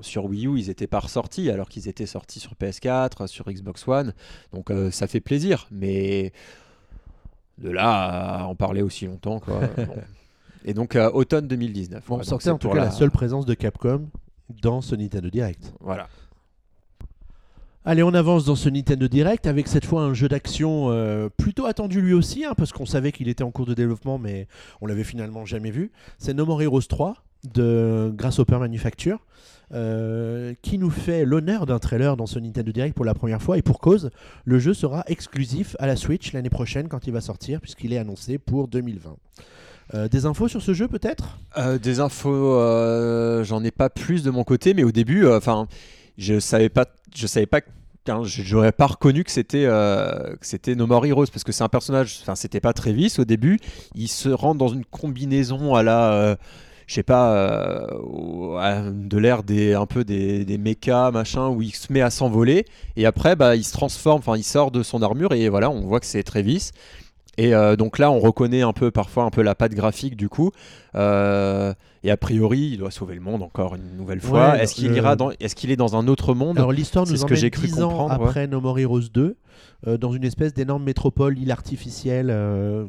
sur Wii U, ils n'étaient pas ressortis alors qu'ils étaient sortis sur PS4, sur Xbox One. Donc, ça fait plaisir. Mais de là à en parler aussi longtemps. Quoi. Et donc euh, automne 2019. Bon, c'est en tout cas la... seule présence de Capcom dans ce Nintendo Direct. Voilà. Allez, on avance dans ce Nintendo Direct avec cette fois un jeu d'action euh, plutôt attendu lui aussi, hein, parce qu'on savait qu'il était en cours de développement, mais on l'avait finalement jamais vu. C'est No More Heroes 3 de Grasshopper Manufacture. Euh, qui nous fait l'honneur d'un trailer dans ce Nintendo Direct pour la première fois. Et pour cause, le jeu sera exclusif à la Switch l'année prochaine quand il va sortir, puisqu'il est annoncé pour 2020. Euh, des infos sur ce jeu peut-être? Euh, Des infos, j'en ai pas plus de mon côté, mais au début, enfin, je savais pas, je savais pas j'aurais pas reconnu que c'était que c'était No More Heroes parce que c'est un personnage enfin c'était pas Travis au début il se rend dans une combinaison à la je sais pas, euh, de l'air des un peu des, des mechas, machin, où il se met à s'envoler et après bah, il se transforme, enfin il sort de son armure et voilà, on voit que c'est Travis. Et euh, donc là, on reconnaît un peu parfois un peu la patte graphique du coup. Euh, et a priori, il doit sauver le monde encore une nouvelle fois. est-ce qu'il ira dans, est-ce qu'il est dans un autre monde? Alors l'histoire nous ce que j'ai cru comprendre. Après No More Heroes 2, euh, dans une espèce d'énorme métropole, île artificielle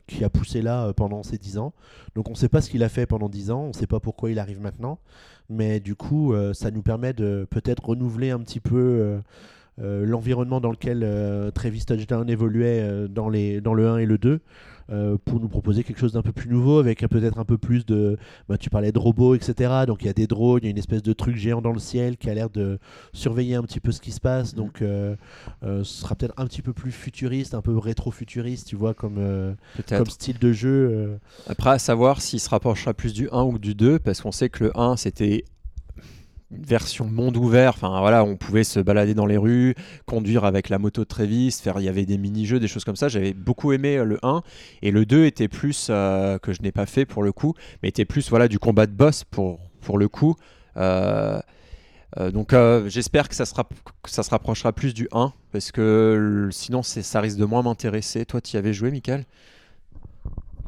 qui a poussé là pendant ces 10 ans. Donc on ne sait pas ce qu'il a fait pendant 10 ans, on ne sait pas pourquoi il arrive maintenant, mais du coup ça nous permet de peut-être renouveler un petit peu l'environnement dans lequel Travis Touchdown évoluait dans, les, dans le 1 et le 2. Euh, pour nous proposer quelque chose d'un peu plus nouveau, avec peut-être un peu plus de. Bah, tu parlais de robots, etc. Donc il y a des drones, il y a une espèce de truc géant dans le ciel qui a l'air de surveiller un petit peu ce qui se passe. Donc euh, euh, ce sera peut-être un petit peu plus futuriste, un peu rétro-futuriste, tu vois, comme, comme style de jeu. Après, à savoir s'il se rapprochera plus du 1 ou du 2, parce qu'on sait que le 1 c'était version monde ouvert. Enfin voilà, on pouvait se balader dans les rues, conduire avec la moto de Travis, faire. Il y avait des mini-jeux, des choses comme ça. J'avais beaucoup aimé euh, le 1 et le 2 était plus euh, que je n'ai pas fait pour le coup, mais était plus voilà du combat de boss pour pour le coup. Euh, donc j'espère que ça, que ça se rapprochera plus du 1 parce que sinon ça risque de moins m'intéresser. Toi, tu y avais joué, Michael?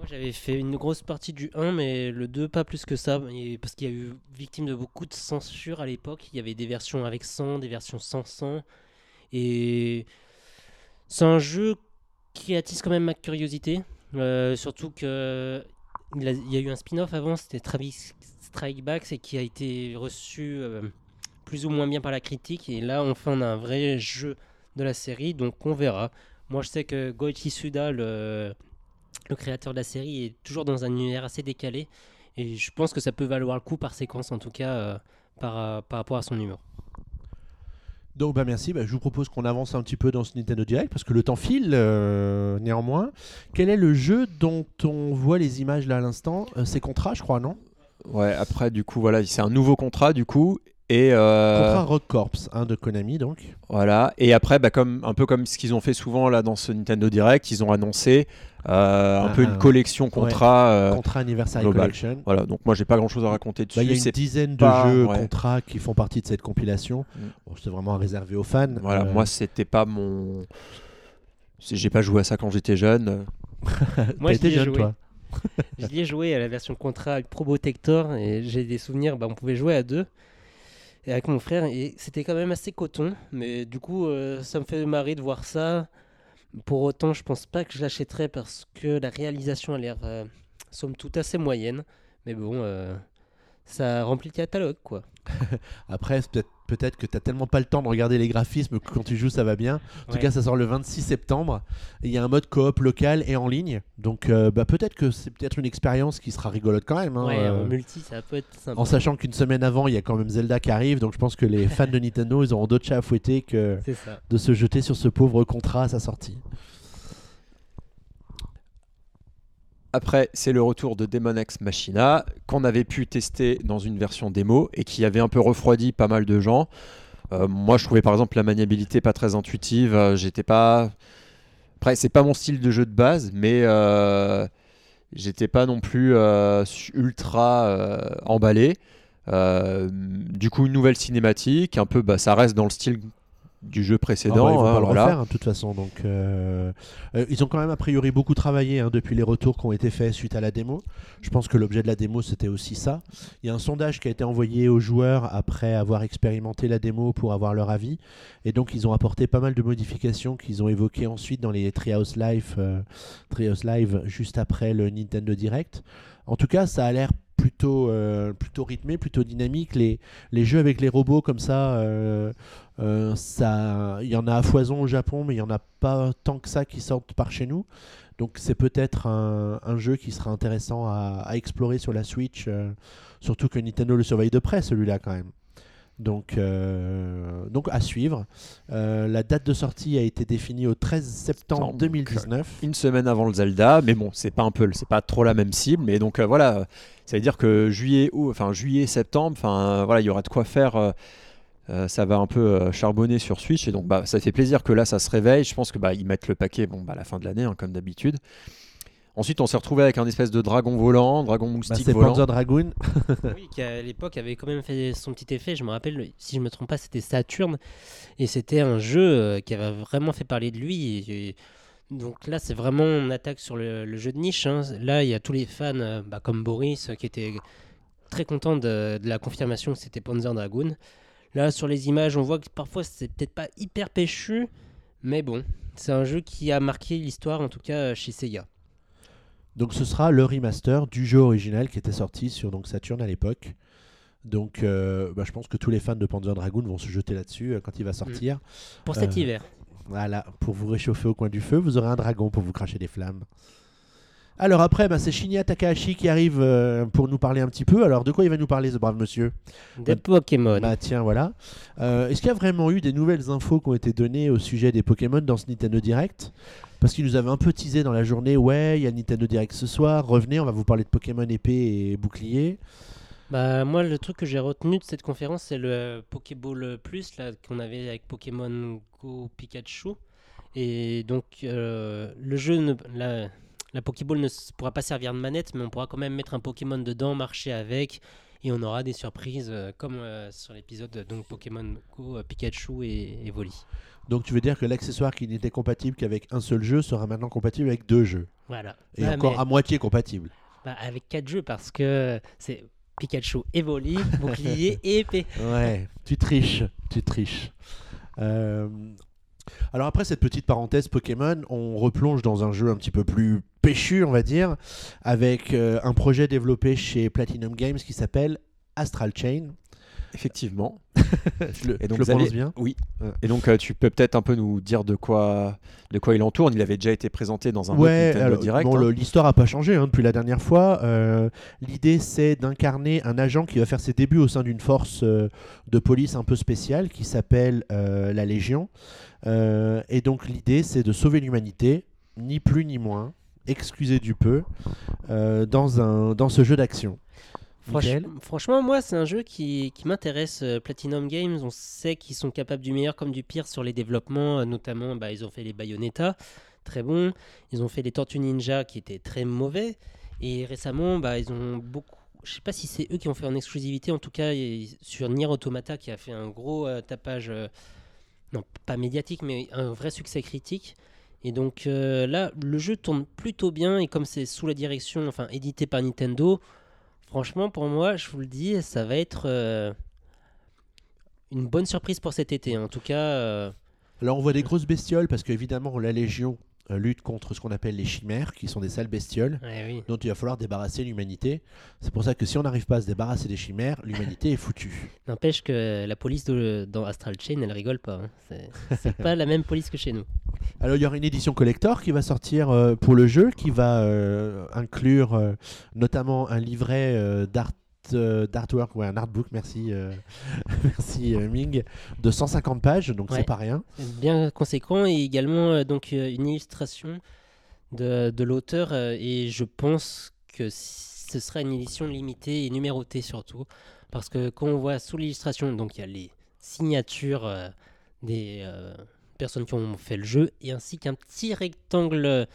J'avais fait une grosse partie du 1, mais le 2 pas plus que ça, parce qu'il y a eu victime de beaucoup de censure à l'époque. Il y avait des versions avec 100, des versions sans 100. Et c'est un jeu qui attise quand même ma curiosité. Euh, surtout que il, y a eu un spin-off avant, c'était Travis Strike Back, et qui a été reçu euh, plus ou moins bien par la critique. Et là, enfin, on a un vrai jeu de la série, donc on verra. Moi, je sais que Goichi Suda, le, le créateur de la série, est toujours dans un univers assez décalé. Et je pense que ça peut valoir le coup par séquence, en tout cas, euh, par, euh, par rapport à son humour. Donc bah merci, Bah, je vous propose qu'on avance un petit peu dans ce Nintendo Direct parce que le temps file euh, néanmoins. Quel est le jeu dont on voit les images là à l'instant? Euh, C'est Contra je crois non? Ouais, après, du coup, voilà, c'est un nouveau contrat, du coup. Et, euh, Contra Rock Corps, hein, de Konami donc. Voilà. Et après, bah, comme, un peu comme ce qu'ils ont fait souvent là dans ce Nintendo Direct, ils ont annoncé euh, un Ah, peu une collection contrat. euh, Contra Anniversary global. Collection. Voilà. Donc moi, j'ai pas grand chose à raconter dessus. Bah, Il y a une dizaine de jeux ouais. Contra qui font partie de cette compilation. Mm. Bon, c'est vraiment réservé aux fans. Voilà. Euh, Moi, c'était pas mon. J'ai pas joué à ça quand j'étais jeune. Moi, ai jeune joué. toi. J'y ai joué à la version Contra avec Probotector et j'ai des souvenirs, bah, on pouvait jouer à deux et avec mon frère et c'était quand même assez coton. Mais du coup, euh, ça me fait marrer de voir ça. Pour autant, je pense pas que je l'achèterais parce que la réalisation a l'air, euh, somme toute, assez moyenne. Mais bon, euh, ça remplit le catalogue quoi. Après, c'est peut-être peut-être que tu tellement pas le temps de regarder les graphismes que quand tu joues, ça va bien. En tout cas, ça sort le 26 septembre. Il y a un mode coop local et en ligne. Donc, euh, bah, peut-être que c'est peut-être une expérience qui sera rigolote quand même. hein, Ouais, euh, en multi, ça peut être sympa. en sachant qu'une semaine avant, il y a quand même Zelda qui arrive. Donc, je pense que les fans de Nintendo, ils auront d'autres chats à fouetter que de se jeter sur ce pauvre contrat à sa sortie. Après, c'est le retour de Demon X Machina qu'on avait pu tester dans une version démo et qui avait un peu refroidi pas mal de gens. Euh, moi, je trouvais par exemple la maniabilité pas très intuitive. Euh, J'étais pas. Après, c'est pas mon style de jeu de base, mais euh, j'étais pas non plus ultra emballé. Du coup, une nouvelle cinématique, un peu, bah, ça reste dans le style du jeu précédent. Ah bah, ils vont hein, le voilà. refaire hein, de toute façon. Donc, euh, euh, ils ont quand même a priori beaucoup travaillé hein, depuis les retours qui ont été faits suite à la démo. Je pense que l'objet de la démo c'était aussi ça. Il y a un sondage qui a été envoyé aux joueurs après avoir expérimenté la démo pour avoir leur avis. Et donc ils ont apporté pas mal de modifications qu'ils ont évoquées ensuite dans les Treehouse Live, euh, Treehouse Live juste après le Nintendo Direct. En tout cas, ça a l'air plutôt, euh, plutôt rythmé, plutôt dynamique. Les, les jeux avec les robots comme ça, euh, euh, ça, il y en a à foison au Japon, mais il y en a pas tant que ça qui sortent par chez nous. Donc c'est peut-être un, un jeu qui sera intéressant à, à explorer sur la Switch, euh, surtout que Nintendo le surveille de près celui-là quand même. Donc, euh, donc à suivre. Euh, la date de sortie a été définie au 13 septembre Donc, 2019. une semaine avant le Zelda, mais bon, c'est pas un peu, c'est pas trop la même cible, mais donc euh, voilà, ça veut dire que juillet, août, enfin juillet, septembre, enfin voilà, il y aura de quoi faire. Euh, ça va un peu euh, charbonner sur Switch et donc bah, ça fait plaisir que là ça se réveille. Je pense que bah, ils mettent le paquet bon bah, à la fin de l'année hein, comme d'habitude. Ensuite on s'est retrouvé avec un espèce de dragon volant, dragon Bah, moustique c'est volant. Panzer Dragoon. Oui, qui à l'époque avait quand même fait son petit effet. Je me rappelle, si je me trompe pas, c'était Saturn. Et c'était un jeu euh, qui avait vraiment fait parler de lui. Et, et donc là, c'est vraiment on attaque sur le, le jeu de niche. hein. Là, il y a tous les fans, bah, comme Boris, qui étaient très contents de, de la confirmation que c'était Panzer Dragoon. Là, sur les images, on voit que parfois c'est peut-être pas hyper péchu, mais bon, c'est un jeu qui a marqué l'histoire, en tout cas chez Sega. Donc ce sera le remaster du jeu original qui était sorti sur donc, Saturn à l'époque. Donc euh, bah, je pense que tous les fans de Panzer Dragoon vont se jeter là-dessus euh, quand il va sortir. Pour cet Euh, hiver. Voilà, pour vous réchauffer au coin du feu, vous aurez un dragon pour vous cracher des flammes. Alors après, bah, c'est Shinya Takahashi qui arrive euh, pour nous parler un petit peu. Alors de quoi il va nous parler ce brave monsieur? Des Pokémon. Bah tiens, voilà. Euh, Est-ce qu'il y a vraiment eu des nouvelles infos qui ont été données au sujet des Pokémon dans ce Nintendo Direct? Parce qu'il nous avait un peu teasé dans la journée, ouais, il y a le Nintendo Direct ce soir, revenez, on va vous parler de Pokémon épée et bouclier. Bah moi le truc que j'ai retenu de cette conférence c'est le Pokéball Plus là qu'on avait avec Pokémon Go Pikachu et donc euh, le jeu ne, la, la Pokéball ne pourra pas servir de manette mais on pourra quand même mettre un Pokémon dedans marcher avec et on aura des surprises euh, comme euh, sur l'épisode donc Pokémon Go euh, Pikachu et, et Voli. Donc tu veux dire que l'accessoire qui n'était compatible qu'avec un seul jeu sera maintenant compatible avec deux jeux? Voilà. Et Ah, encore mais- à moitié compatible. bah, avec quatre jeux parce que c'est Pikachu et Voli, bouclier et épée. Ouais, tu triches, tu triches. Euh, Alors après cette petite parenthèse Pokémon, on replonge dans un jeu un petit peu plus péchu, on va dire, avec euh, un projet développé chez Platinum Games qui s'appelle Astral Chain. Effectivement. je le, Et donc je le allez- bien Oui. Ouais. Et donc euh, tu peux peut-être un peu nous dire de quoi, de quoi il en tourne. Il avait déjà été présenté dans un Ouais, autre Nintendo alors, Direct. bon, hein. l'histoire n'a pas changé hein, depuis la dernière fois. Euh, L'idée, c'est d'incarner un agent qui va faire ses débuts au sein d'une force euh, de police un peu spéciale qui s'appelle la Légion. Et donc, l'idée, c'est de sauver l'humanité, ni plus ni moins, excusez du peu, dans, un, dans ce jeu d'action. Franchement, moi, c'est un jeu qui, m'intéresse. euh, Platinum Games, on sait qu'ils sont capables du meilleur comme du pire sur les développements. euh, notamment, bah, ils ont fait les Bayonetta, très bon. Ils ont fait les Tortues Ninja, qui étaient très mauvais. Et récemment, bah, ils ont beaucoup. Je sais pas si c'est eux qui ont fait en exclusivité, en tout cas sur Nier Automata, qui a fait un gros euh, tapage, non pas médiatique, mais un vrai succès critique. Et donc là, le jeu tourne plutôt bien, et comme c'est sous la direction, enfin édité par Nintendo, Franchement, pour moi, je vous le dis, ça va être euh, une bonne surprise pour cet été. En tout cas, euh, Alors, on voit des grosses bestioles parce qu'évidemment, la Légion lutte contre ce qu'on appelle les chimères, qui sont des sales bestioles. ouais, oui. dont il va falloir débarrasser l'humanité. C'est pour ça que si on n'arrive pas à se débarrasser des chimères, l'humanité est foutue. N'empêche que la police de- dans Astral Chain, elle rigole pas. hein. C'est- pas la même police que chez nous. Alors il y aura une édition collector qui va sortir euh, pour le jeu, qui va euh, inclure euh, notamment un livret euh, d'art euh, d'artwork, ouais, un artbook, merci, euh, merci euh, Ming, de 150 pages, donc Ouais. c'est pas rien. Bien conséquent et également euh, donc euh, une illustration de, de l'auteur euh, et je pense que ce sera une édition limitée et numérotée surtout parce que quand on voit sous l'illustration donc il y a les signatures euh, des euh, personnes qui ont fait le jeu et ainsi qu'un petit rectangle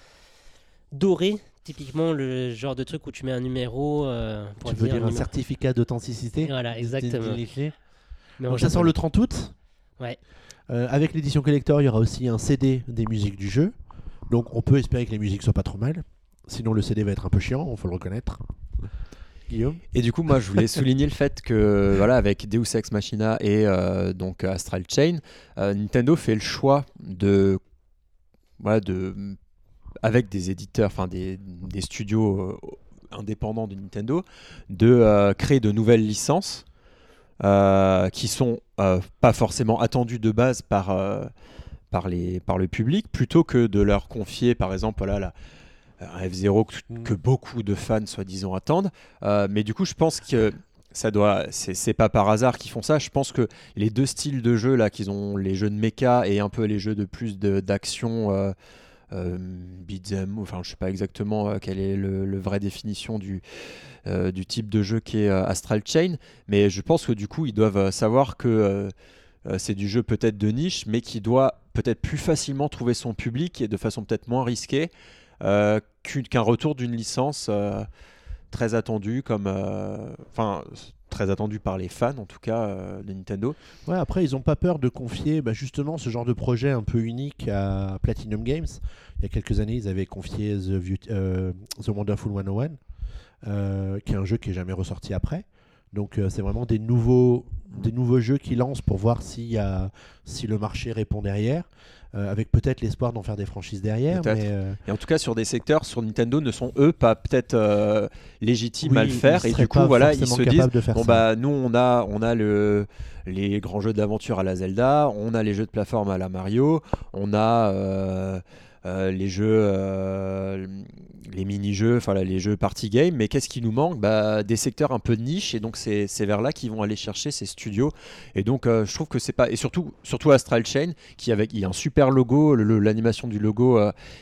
doré typiquement le genre de truc où tu mets un numéro euh, pour tu veux dire un numéro- certificat d'authenticité voilà exactement. Mais Donc ça sort japonais. le 30 août. Ouais. Euh, avec l'édition collector, il y aura aussi un CD des musiques du jeu. Donc on peut espérer que les musiques soient pas trop mal. Sinon le CD va être un peu chiant, il faut le reconnaître. Guillaume? Et du coup, moi, je voulais souligner le fait que, voilà, avec Deus Ex Machina et euh, donc Astral Chain, euh, Nintendo fait le choix de, voilà, de, avec des éditeurs, enfin des, des studios euh, indépendants de Nintendo, de euh, créer de nouvelles licences euh, qui sont pas forcément attendues de base par par, les, par le public, plutôt que de leur confier, par exemple, voilà, la, un F0 que, que beaucoup de fans, soi-disant, attendent. Euh, mais du coup, je pense que ça doit, c'est pas par hasard qu'ils font ça. Je pense que les deux styles de jeu là, qu'ils ont, les jeux de mecha et un peu les jeux de plus d'action, euh, enfin, je sais pas exactement euh, quelle est le, le vraie définition du euh, du type de jeu qui est euh, Astral Chain, mais je pense que du coup, ils doivent savoir que c'est du jeu peut-être de niche, mais qui doit peut-être plus facilement trouver son public et de façon peut-être moins risquée qu'un retour d'une licence très attendue comme très attendue par les fans en tout cas euh, de Nintendo Ouais, après, ils n'ont pas peur de confier bah, justement ce genre de projet un peu unique à Platinum Games. Il y a quelques années, ils avaient confié The, euh, Wonderful 101, euh, qui est un jeu qui est jamais ressorti après. Donc, c'est vraiment des nouveaux, des nouveaux jeux qu'ils lancent pour voir a, si le marché répond derrière, euh, avec peut-être l'espoir d'en faire des franchises derrière. Mais, euh, et en tout cas sur des secteurs sur Nintendo ne sont eux pas peut-être euh, légitimes à le faire et du coup voilà ils se disent capables de faire Bon ça. bah nous on a on a le les grands jeux d'aventure à la Zelda, on a les jeux de plateforme à la Mario, on a euh, les jeux euh, les mini-jeux, enfin les jeux party game, mais qu'est-ce qui nous manque? Bah, Des secteurs un peu niche. Et donc c'est vers là qu'ils vont aller chercher ces studios. Et donc euh, je trouve que c'est pas et surtout surtout Astral Chain qui avec a un super logo, l'animation du logo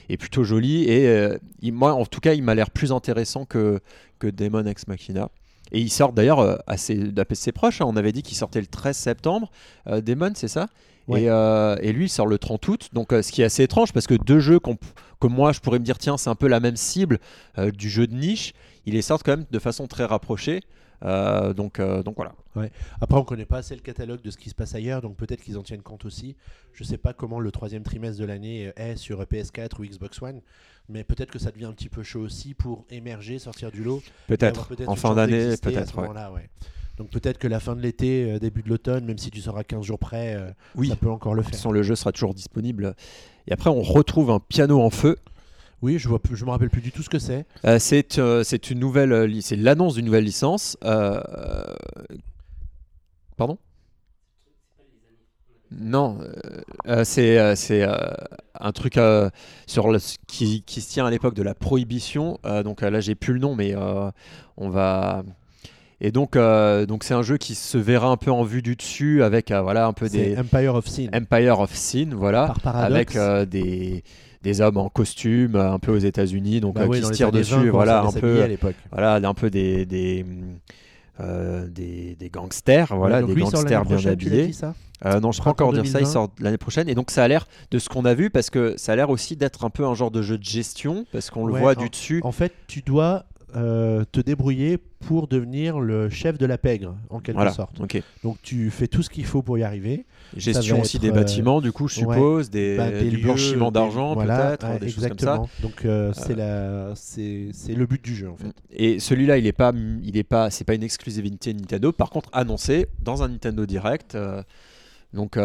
est plutôt jolie. Et moi en tout cas il m'a l'air plus intéressant que que Demon Ex Machina. Et ils sortent d'ailleurs euh, assez, assez proche. hein. On avait dit qu'il sortait le 13 septembre. Euh, Demon, c'est ça? Ouais. et, euh, et lui, il sort le 30 août. Donc, euh, ce qui est assez étrange parce que deux jeux qu'on- que moi, je pourrais me dire, tiens, c'est un peu la même cible du jeu de niche. Ils les sortent quand même de façon très rapprochée. Euh, donc, euh, donc voilà. Après, on connaît pas assez le catalogue de ce qui se passe ailleurs, donc peut-être qu'ils en tiennent compte aussi. Je sais pas comment le troisième trimestre de l'année est sur PS4 ou Xbox One, mais peut-être que ça devient un petit peu chaud aussi pour émerger, sortir du lot. Peut-être en fin d'année, peut-être. ouais. Donc peut-être que la fin de l'été, euh, début de l'automne, même si tu seras 15 jours près, euh, Oui, ça peut encore le de toute faire. façon, le jeu sera toujours disponible. Et après, on retrouve un piano en feu. Oui, je je me rappelle plus du tout ce que c'est. Euh, c'est euh, c'est une nouvelle, c'est l'annonce d'une nouvelle licence. Pardon? Non, euh, euh, c'est euh, euh, un truc sur le- qui, qui se tient à l'époque de la prohibition. Donc là, j'ai plus le nom, mais on va. Et donc, donc c'est un jeu qui se verra un peu en vue du dessus avec voilà un peu des Empire of Sin. Empire of Sin, voilà, Par avec des des hommes en costume, un peu aux États-Unis, donc Bah ouais, qui se tirent 20, dessus, comment voilà, ça un peu, à l'époque. voilà, un peu des des, des, des gangsters, voilà, donc des gangsters bien habillés. ça Euh, non, je peux pas Printemps encore dire ça, il 2020. sort l'année prochaine. Et donc ça a l'air de ce qu'on a vu, parce que ça a l'air aussi d'être un peu un genre de jeu de gestion, parce qu'on le voit en- du dessus. En fait, tu dois euh, te débrouiller pour devenir le chef de la pègre, en quelque Voilà, sorte. Donc tu fais tout ce qu'il faut pour y arriver. Gestion aussi des euh, bâtiments, du coup, je ouais, suppose, des, Bah, des du lieux, blanchiment d'argent, voilà, peut-être, ouais, des choses comme ça. Donc euh, c'est la, c'est le but du jeu en fait. Et celui-là, il est pas, il est pas, c'est pas une exclusivité Nintendo. Par contre, annoncé dans un Nintendo Direct, donc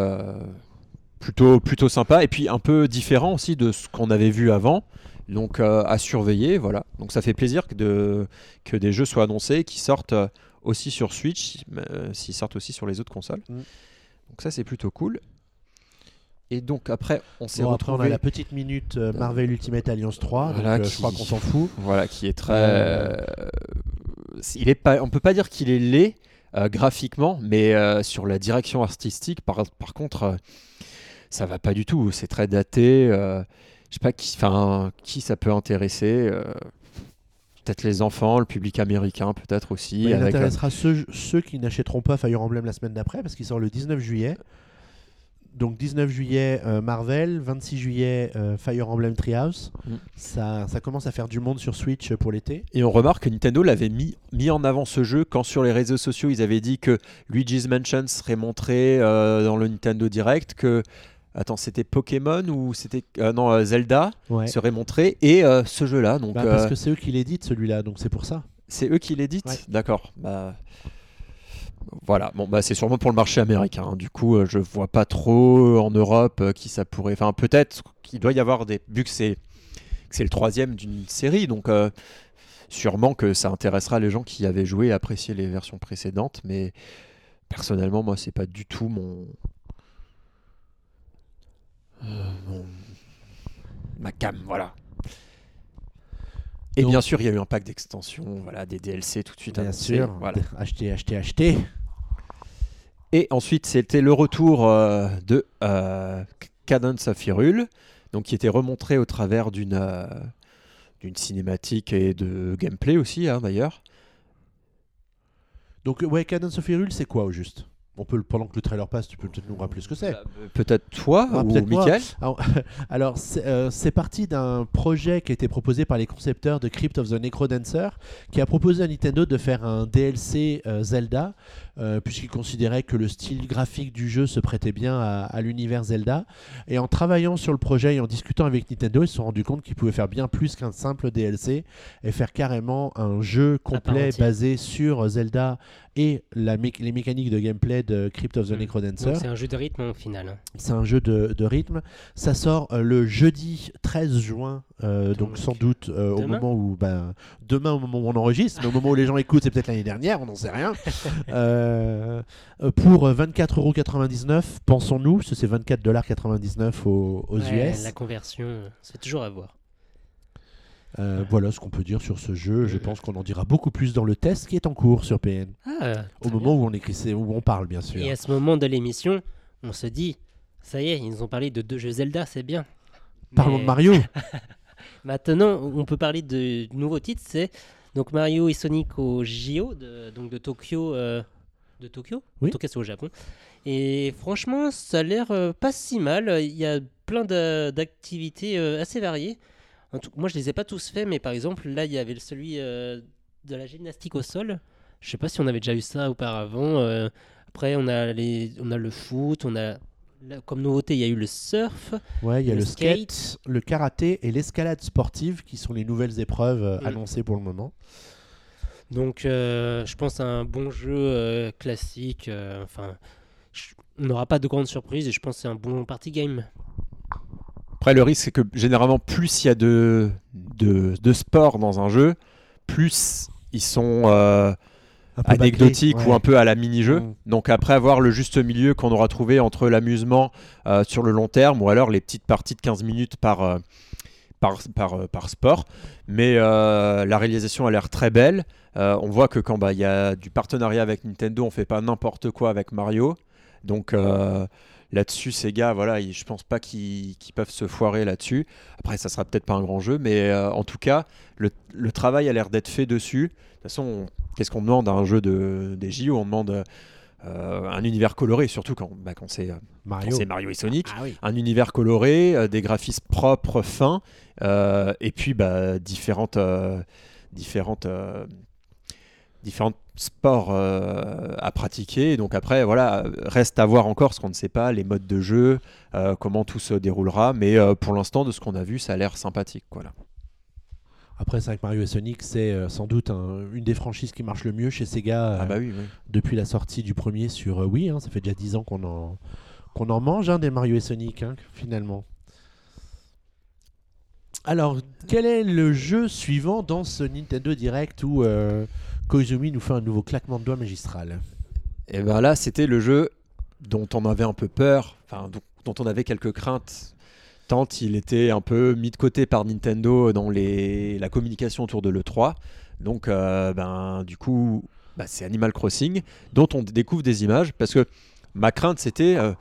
plutôt, plutôt sympa. Et puis un peu différent aussi de ce qu'on avait vu avant. Donc euh, à surveiller, voilà. Donc ça fait plaisir que, de, que des jeux soient annoncés, qui sortent euh, aussi sur Switch, euh, s'ils sortent aussi sur les autres consoles. Mm. Donc ça, c'est plutôt cool. Et donc après, on s'est Bon, après on retrouvé, a la petite minute euh, Marvel Ultimate Alliance 3, Voilà, donc je crois qu'on s'en fout. voilà, qui est très. Il est pas, on peut pas dire qu'il est laid graphiquement, mais sur la direction artistique, par, par contre, ça va pas du tout. C'est très daté. Je sais pas qui, enfin, qui ça peut intéresser. euh, peut-être les enfants, le public américain, peut-être aussi. Bah, il avec, euh, intéressera ceux, ceux qui n'achèteront pas Fire Emblem la semaine d'après parce qu'il sort le 19 juillet. Donc 19 juillet euh, Marvel, 26 juillet euh, Fire Emblem Treehouse. Mm. Ça, ça commence à faire du monde sur Switch pour l'été. Et on remarque que Nintendo l'avait mis, mis en avant ce jeu quand sur les réseaux sociaux ils avaient dit que Luigi's Mansion serait montré euh, dans le Nintendo Direct, que attends c'était Pokémon ou c'était euh, non euh, Zelda Ouais. serait montré et euh, ce jeu-là donc Bah, parce euh, que c'est eux qui l'éditent celui-là, donc c'est pour ça. c'est eux qui l'éditent. Ouais. D'accord. Bah voilà, bon bah c'est sûrement pour le marché américain. hein. Du coup, je vois pas trop en Europe qui ça pourrait. Enfin, peut-être qu'il doit y avoir des. Vu que c'est que c'est le troisième d'une série, donc sûrement que ça intéressera les gens qui avaient joué et apprécié les versions précédentes. Mais personnellement, moi, c'est pas du tout mon. Euh, mon- ma cam, voilà. Et Donc- bien sûr, il y a eu un pack d'extension, voilà, des DLC tout de suite Bien sûr. voilà. Acheter, acheter, acheter. Et ensuite, c'était le retour euh, de euh, Cadence of Hyrule, donc qui était remontré au travers d'une euh, d'une cinématique et de gameplay aussi, hein, d'ailleurs. Donc ouais, Cadence of Hyrule, c'est quoi au juste? On peut, pendant que le trailer passe, tu peux peut-être nous rappeler ce que c'est. Euh, Peut-être toi Ah, ou peut-être moi. Mickaël Alors, alors, c'est euh, parti d'un projet qui a été proposé par les concepteurs de Crypt of the Necrodancer, qui a proposé à Nintendo de faire un DLC euh, Zelda, euh, puisqu'ils considéraient que le style graphique du jeu se prêtait bien à, à l'univers Zelda. Et en travaillant sur le projet et en discutant avec Nintendo, ils se sont rendus compte qu'ils pouvaient faire bien plus qu'un simple DLC et faire carrément un jeu complet basé sur Zelda et la mé- les mécaniques de gameplay de Crypt of the Mm. Necrodancer. C'est un jeu de rythme au final. hein. C'est un jeu de, de rythme. Ça sort euh, le jeudi 13 juin, euh, donc, sans doute euh, au moment où, ben, demain au moment où on enregistre, mais au moment où les gens écoutent, c'est peut-être l'année dernière, on n'en sait rien. Euh, pour euh, 24,99€, pensons-nous, parce que c'est 24,99$ aux, aux Ouais, US. La conversion, c'est toujours à voir. Euh, voilà ce qu'on peut dire sur ce jeu. Je pense qu'on en dira beaucoup plus dans le test qui est en cours sur PN. Ah, Au moment où on écrit, où on parle, bien sûr. Et à ce moment de l'émission, on se dit, ça y est, ils nous ont parlé de deux jeux Zelda, c'est bien. Parlons Mais de Mario. Maintenant, on peut parler de nouveaux titres, c'est donc Mario et Sonic au JO, de, donc de Tokyo, euh, de Tokyo, Oui. Tokyo c'est au Japon. Et franchement, ça a l'air euh, pas si mal. Il y a plein d'a- d'activités euh, assez variées. En tout- moi, je les ai pas tous faits, mais par exemple, là, il y avait celui euh, de la gymnastique au sol. Je sais pas si on avait déjà eu ça auparavant. après, on a les, on a le foot, on a comme nouveauté, il y a eu le surf. Ouais, il y a Le le, skate, le karaté et l'escalade sportive qui sont les nouvelles épreuves Mm. annoncées pour le moment. Donc, euh, je pense à un bon jeu euh, classique. euh, enfin, je- on n'aura pas de grandes surprises et je pense que c'est un bon party game. Après, le risque, c'est que généralement, plus il y a de, de, de sport dans un jeu, plus ils sont euh, anecdotiques ou un peu à la mini-jeu. Donc après avoir le juste milieu qu'on aura trouvé entre l'amusement euh, sur le long terme ou alors les petites parties de 15 minutes par, euh, euh, par sport. Mais euh, la réalisation a l'air très belle. Euh, on voit que quand bah, il y a du partenariat avec Nintendo, on fait pas n'importe quoi avec Mario. Donc là-dessus, ces gars, voilà, ils- je pense pas qu'ils peuvent se foirer là-dessus. Après, ça sera peut-être pas un grand jeu, mais en tout cas, le, travail a l'air d'être fait dessus. De toute façon, on- qu'est-ce qu'on demande à un jeu de, des JO On demande euh, un univers coloré, surtout quand, bah, quand c'est euh, Mario. et Sonic. Ah oui. Un univers coloré, euh, des graphismes propres, fins, euh, et puis bah, différentes, différentes, différents sports à pratiquer. Et donc après, voilà, reste à voir encore ce qu'on ne sait pas, les modes de jeu, comment tout se déroulera. Mais pour l'instant, de ce qu'on a vu, ça a l'air sympathique. Voilà. Après, c'est Mario et Sonic, c'est euh, sans doute un- une des franchises qui marche le mieux chez Sega euh, Ah bah oui, oui. depuis la sortie du premier sur euh, Wii. hein. ça fait déjà 10 ans qu'on en, qu'on en mange hein, des Mario et Sonic, hein, finalement. Alors, quel est le jeu suivant dans ce Nintendo Direct où euh, Koizumi nous fait un nouveau claquement de doigts magistral? Et ben là, c'était le jeu dont on avait un peu peur, enfin dont on avait quelques craintes, il était un peu mis de côté par Nintendo dans les, la communication autour de l'E3. Donc, euh, ben, du coup, bah, c'est Animal Crossing, dont on découvre des images, parce que ma crainte, c'était euh,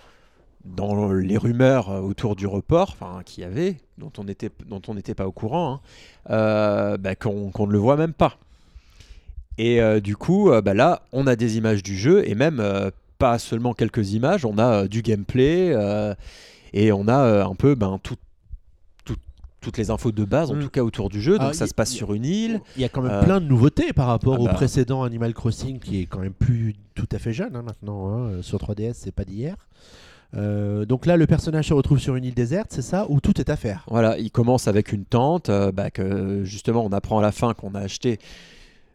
dans les rumeurs euh, autour du report, qu'il y avait, dont on n'était pas au courant, hein, bah, qu'on ne le voit même pas. Et du coup, bah là, on a des images du jeu et même pas seulement quelques images, on a du gameplay et on a euh, un peu ben, tout- tout- toutes les infos de base, en Mm. tout cas autour du jeu. Donc Ah, ça y- se passe y- sur une île. Il y a quand même Euh, plein de nouveautés par rapport ah au bah. précédent Animal Crossing qui est quand même plus tout à fait jeune hein, maintenant. hein, euh, Sur 3DS, c'est pas d'hier. Euh, donc là, le personnage se retrouve sur une île déserte, c'est ça Où tout est à faire Voilà, il commence avec une tente, euh, bah, que justement on apprend à la fin qu'on a acheté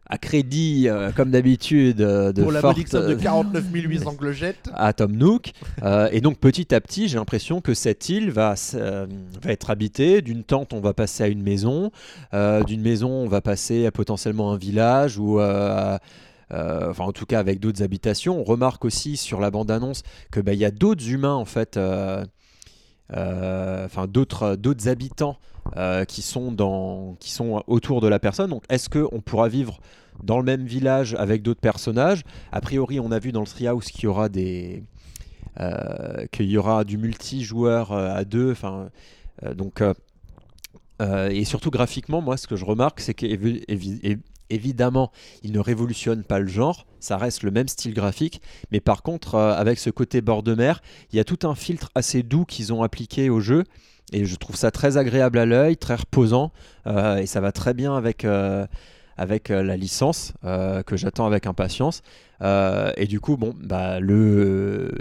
à crédit, euh, comme d'habitude, euh, de Pour la forte- modique somme de 49 800 clochettes. à Tom Nook. Euh, et donc petit à petit, j'ai l'impression que cette île va, euh, va être habitée. D'une tente, on va passer à une maison. Euh, D'une maison, on va passer à potentiellement un village ou... euh, euh, enfin, en tout cas, avec d'autres habitations. On remarque aussi sur la bande-annonce que bah, il y a d'autres humains en fait, euh, euh, enfin d'autres d'autres habitants euh, qui sont dans, qui sont autour de la personne. Donc, est-ce que on pourra vivre dans le même village avec d'autres personnages? A priori, on a vu dans le Treehouse qu'il y aura des euh, qu'il y aura du multijoueur euh, à deux. Enfin, donc et surtout graphiquement, moi, ce que je remarque, c'est qu'évidemment, il ne révolutionne pas le genre. Ça reste le même style graphique, mais par contre, avec ce côté bord de mer, il y a tout un filtre assez doux qu'ils ont appliqué au jeu. Et je trouve ça très agréable à l'œil, très reposant, euh, et ça va très bien avec, euh, avec euh, la licence que j'attends avec impatience. Et du coup, bon, bah, le.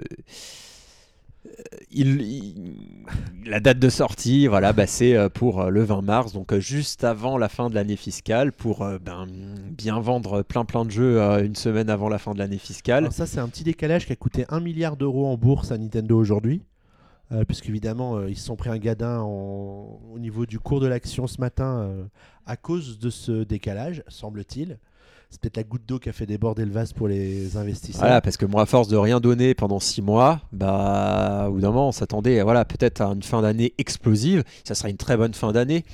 la date de sortie, voilà, bah, c'est pour le 20 mars, donc juste avant la fin de l'année fiscale, pour ben, bien vendre plein plein de jeux une semaine avant la fin de l'année fiscale. Ça, c'est un petit décalage qui a coûté 1 milliard d'euros en bourse à Nintendo aujourd'hui. Euh, Puisqu'évidemment, euh, ils se sont pris un gadin au niveau du cours de l'action ce matin euh, à cause de ce décalage, semble-t-il. C'est peut-être la goutte d'eau qui a fait déborder le vase pour les investisseurs. Voilà, parce que moi, à force de rien donner pendant six mois, bah, au bout d'un moment, on s'attendait, voilà, peut-être à une fin d'année explosive. Ça sera une très bonne fin d'année,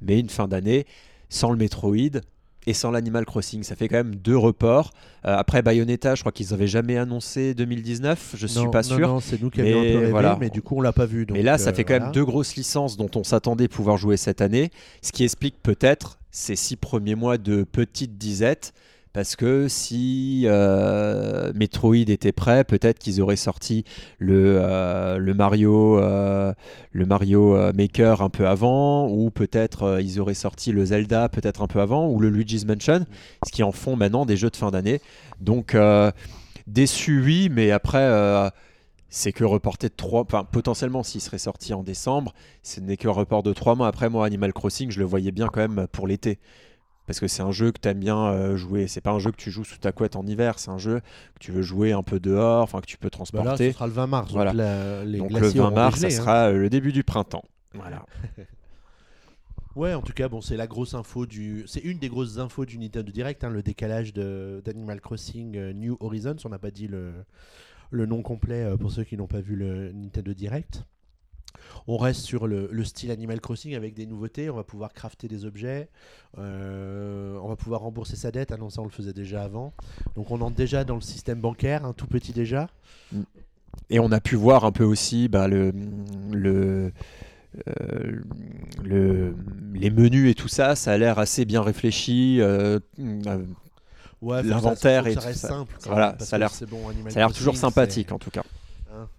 mais une fin d'année sans le Metroid et sans l'Animal Crossing. Ça fait quand même deux reports. Euh, après Bayonetta, je crois qu'ils n'avaient jamais annoncé 2019. Je suis Non, pas non, sûr. Non, c'est nous qui avions un Mais peu rêvé, voilà. mais du coup, on l'a pas vu. donc, Mais là, ça euh, fait quand voilà. même deux grosses licences dont on s'attendait pouvoir jouer cette année, ce qui explique peut-être ces six premiers mois de petite disette. Parce que si euh, Metroid était prêt, peut-être qu'ils auraient sorti le, Mario, euh, le Mario euh, Maker un peu avant, ou peut-être ils auraient sorti le Zelda peut-être un peu avant, ou le Luigi's Mansion, ce qui en font maintenant des jeux de fin d'année. Donc déçu, oui, mais après, c'est que reporté de trois, enfin potentiellement s'il serait sorti en décembre, ce n'est que report de trois mois. Après moi, Animal Crossing, je le voyais bien quand même pour l'été. Parce que c'est un jeu que tu aimes bien euh, jouer. C'est pas un jeu que tu joues sous ta couette en hiver, c'est un jeu que tu veux jouer un peu dehors, enfin que tu peux Bah là, ce transporter. sera le 20 mars. Voilà. Donc, la- les Donc le glaciers 20 auront mars, ça hein. sera euh, le début du printemps. Voilà. Ouais, en tout cas, bon, c'est la grosse info du. C'est une des grosses infos du Nintendo Direct, hein, le décalage d'Animal Crossing euh, New Horizons. On n'a pas dit le, le nom complet euh, pour ceux qui n'ont pas vu le Nintendo Direct. On reste sur le, le style Animal Crossing avec des nouveautés. On va pouvoir crafter des objets. Euh, on va pouvoir rembourser sa dette. Ah non, ça on le faisait déjà avant. Donc on entre déjà dans le système bancaire, un tout petit déjà. Et on a pu voir un peu aussi bah, le, le, euh, le- les menus et tout ça. Ça a l'air assez bien réfléchi. euh, euh, Ouais, L'inventaire et ça tout ça. simple. Voilà, ça a l'air- bon, toujours sympathique en tout cas.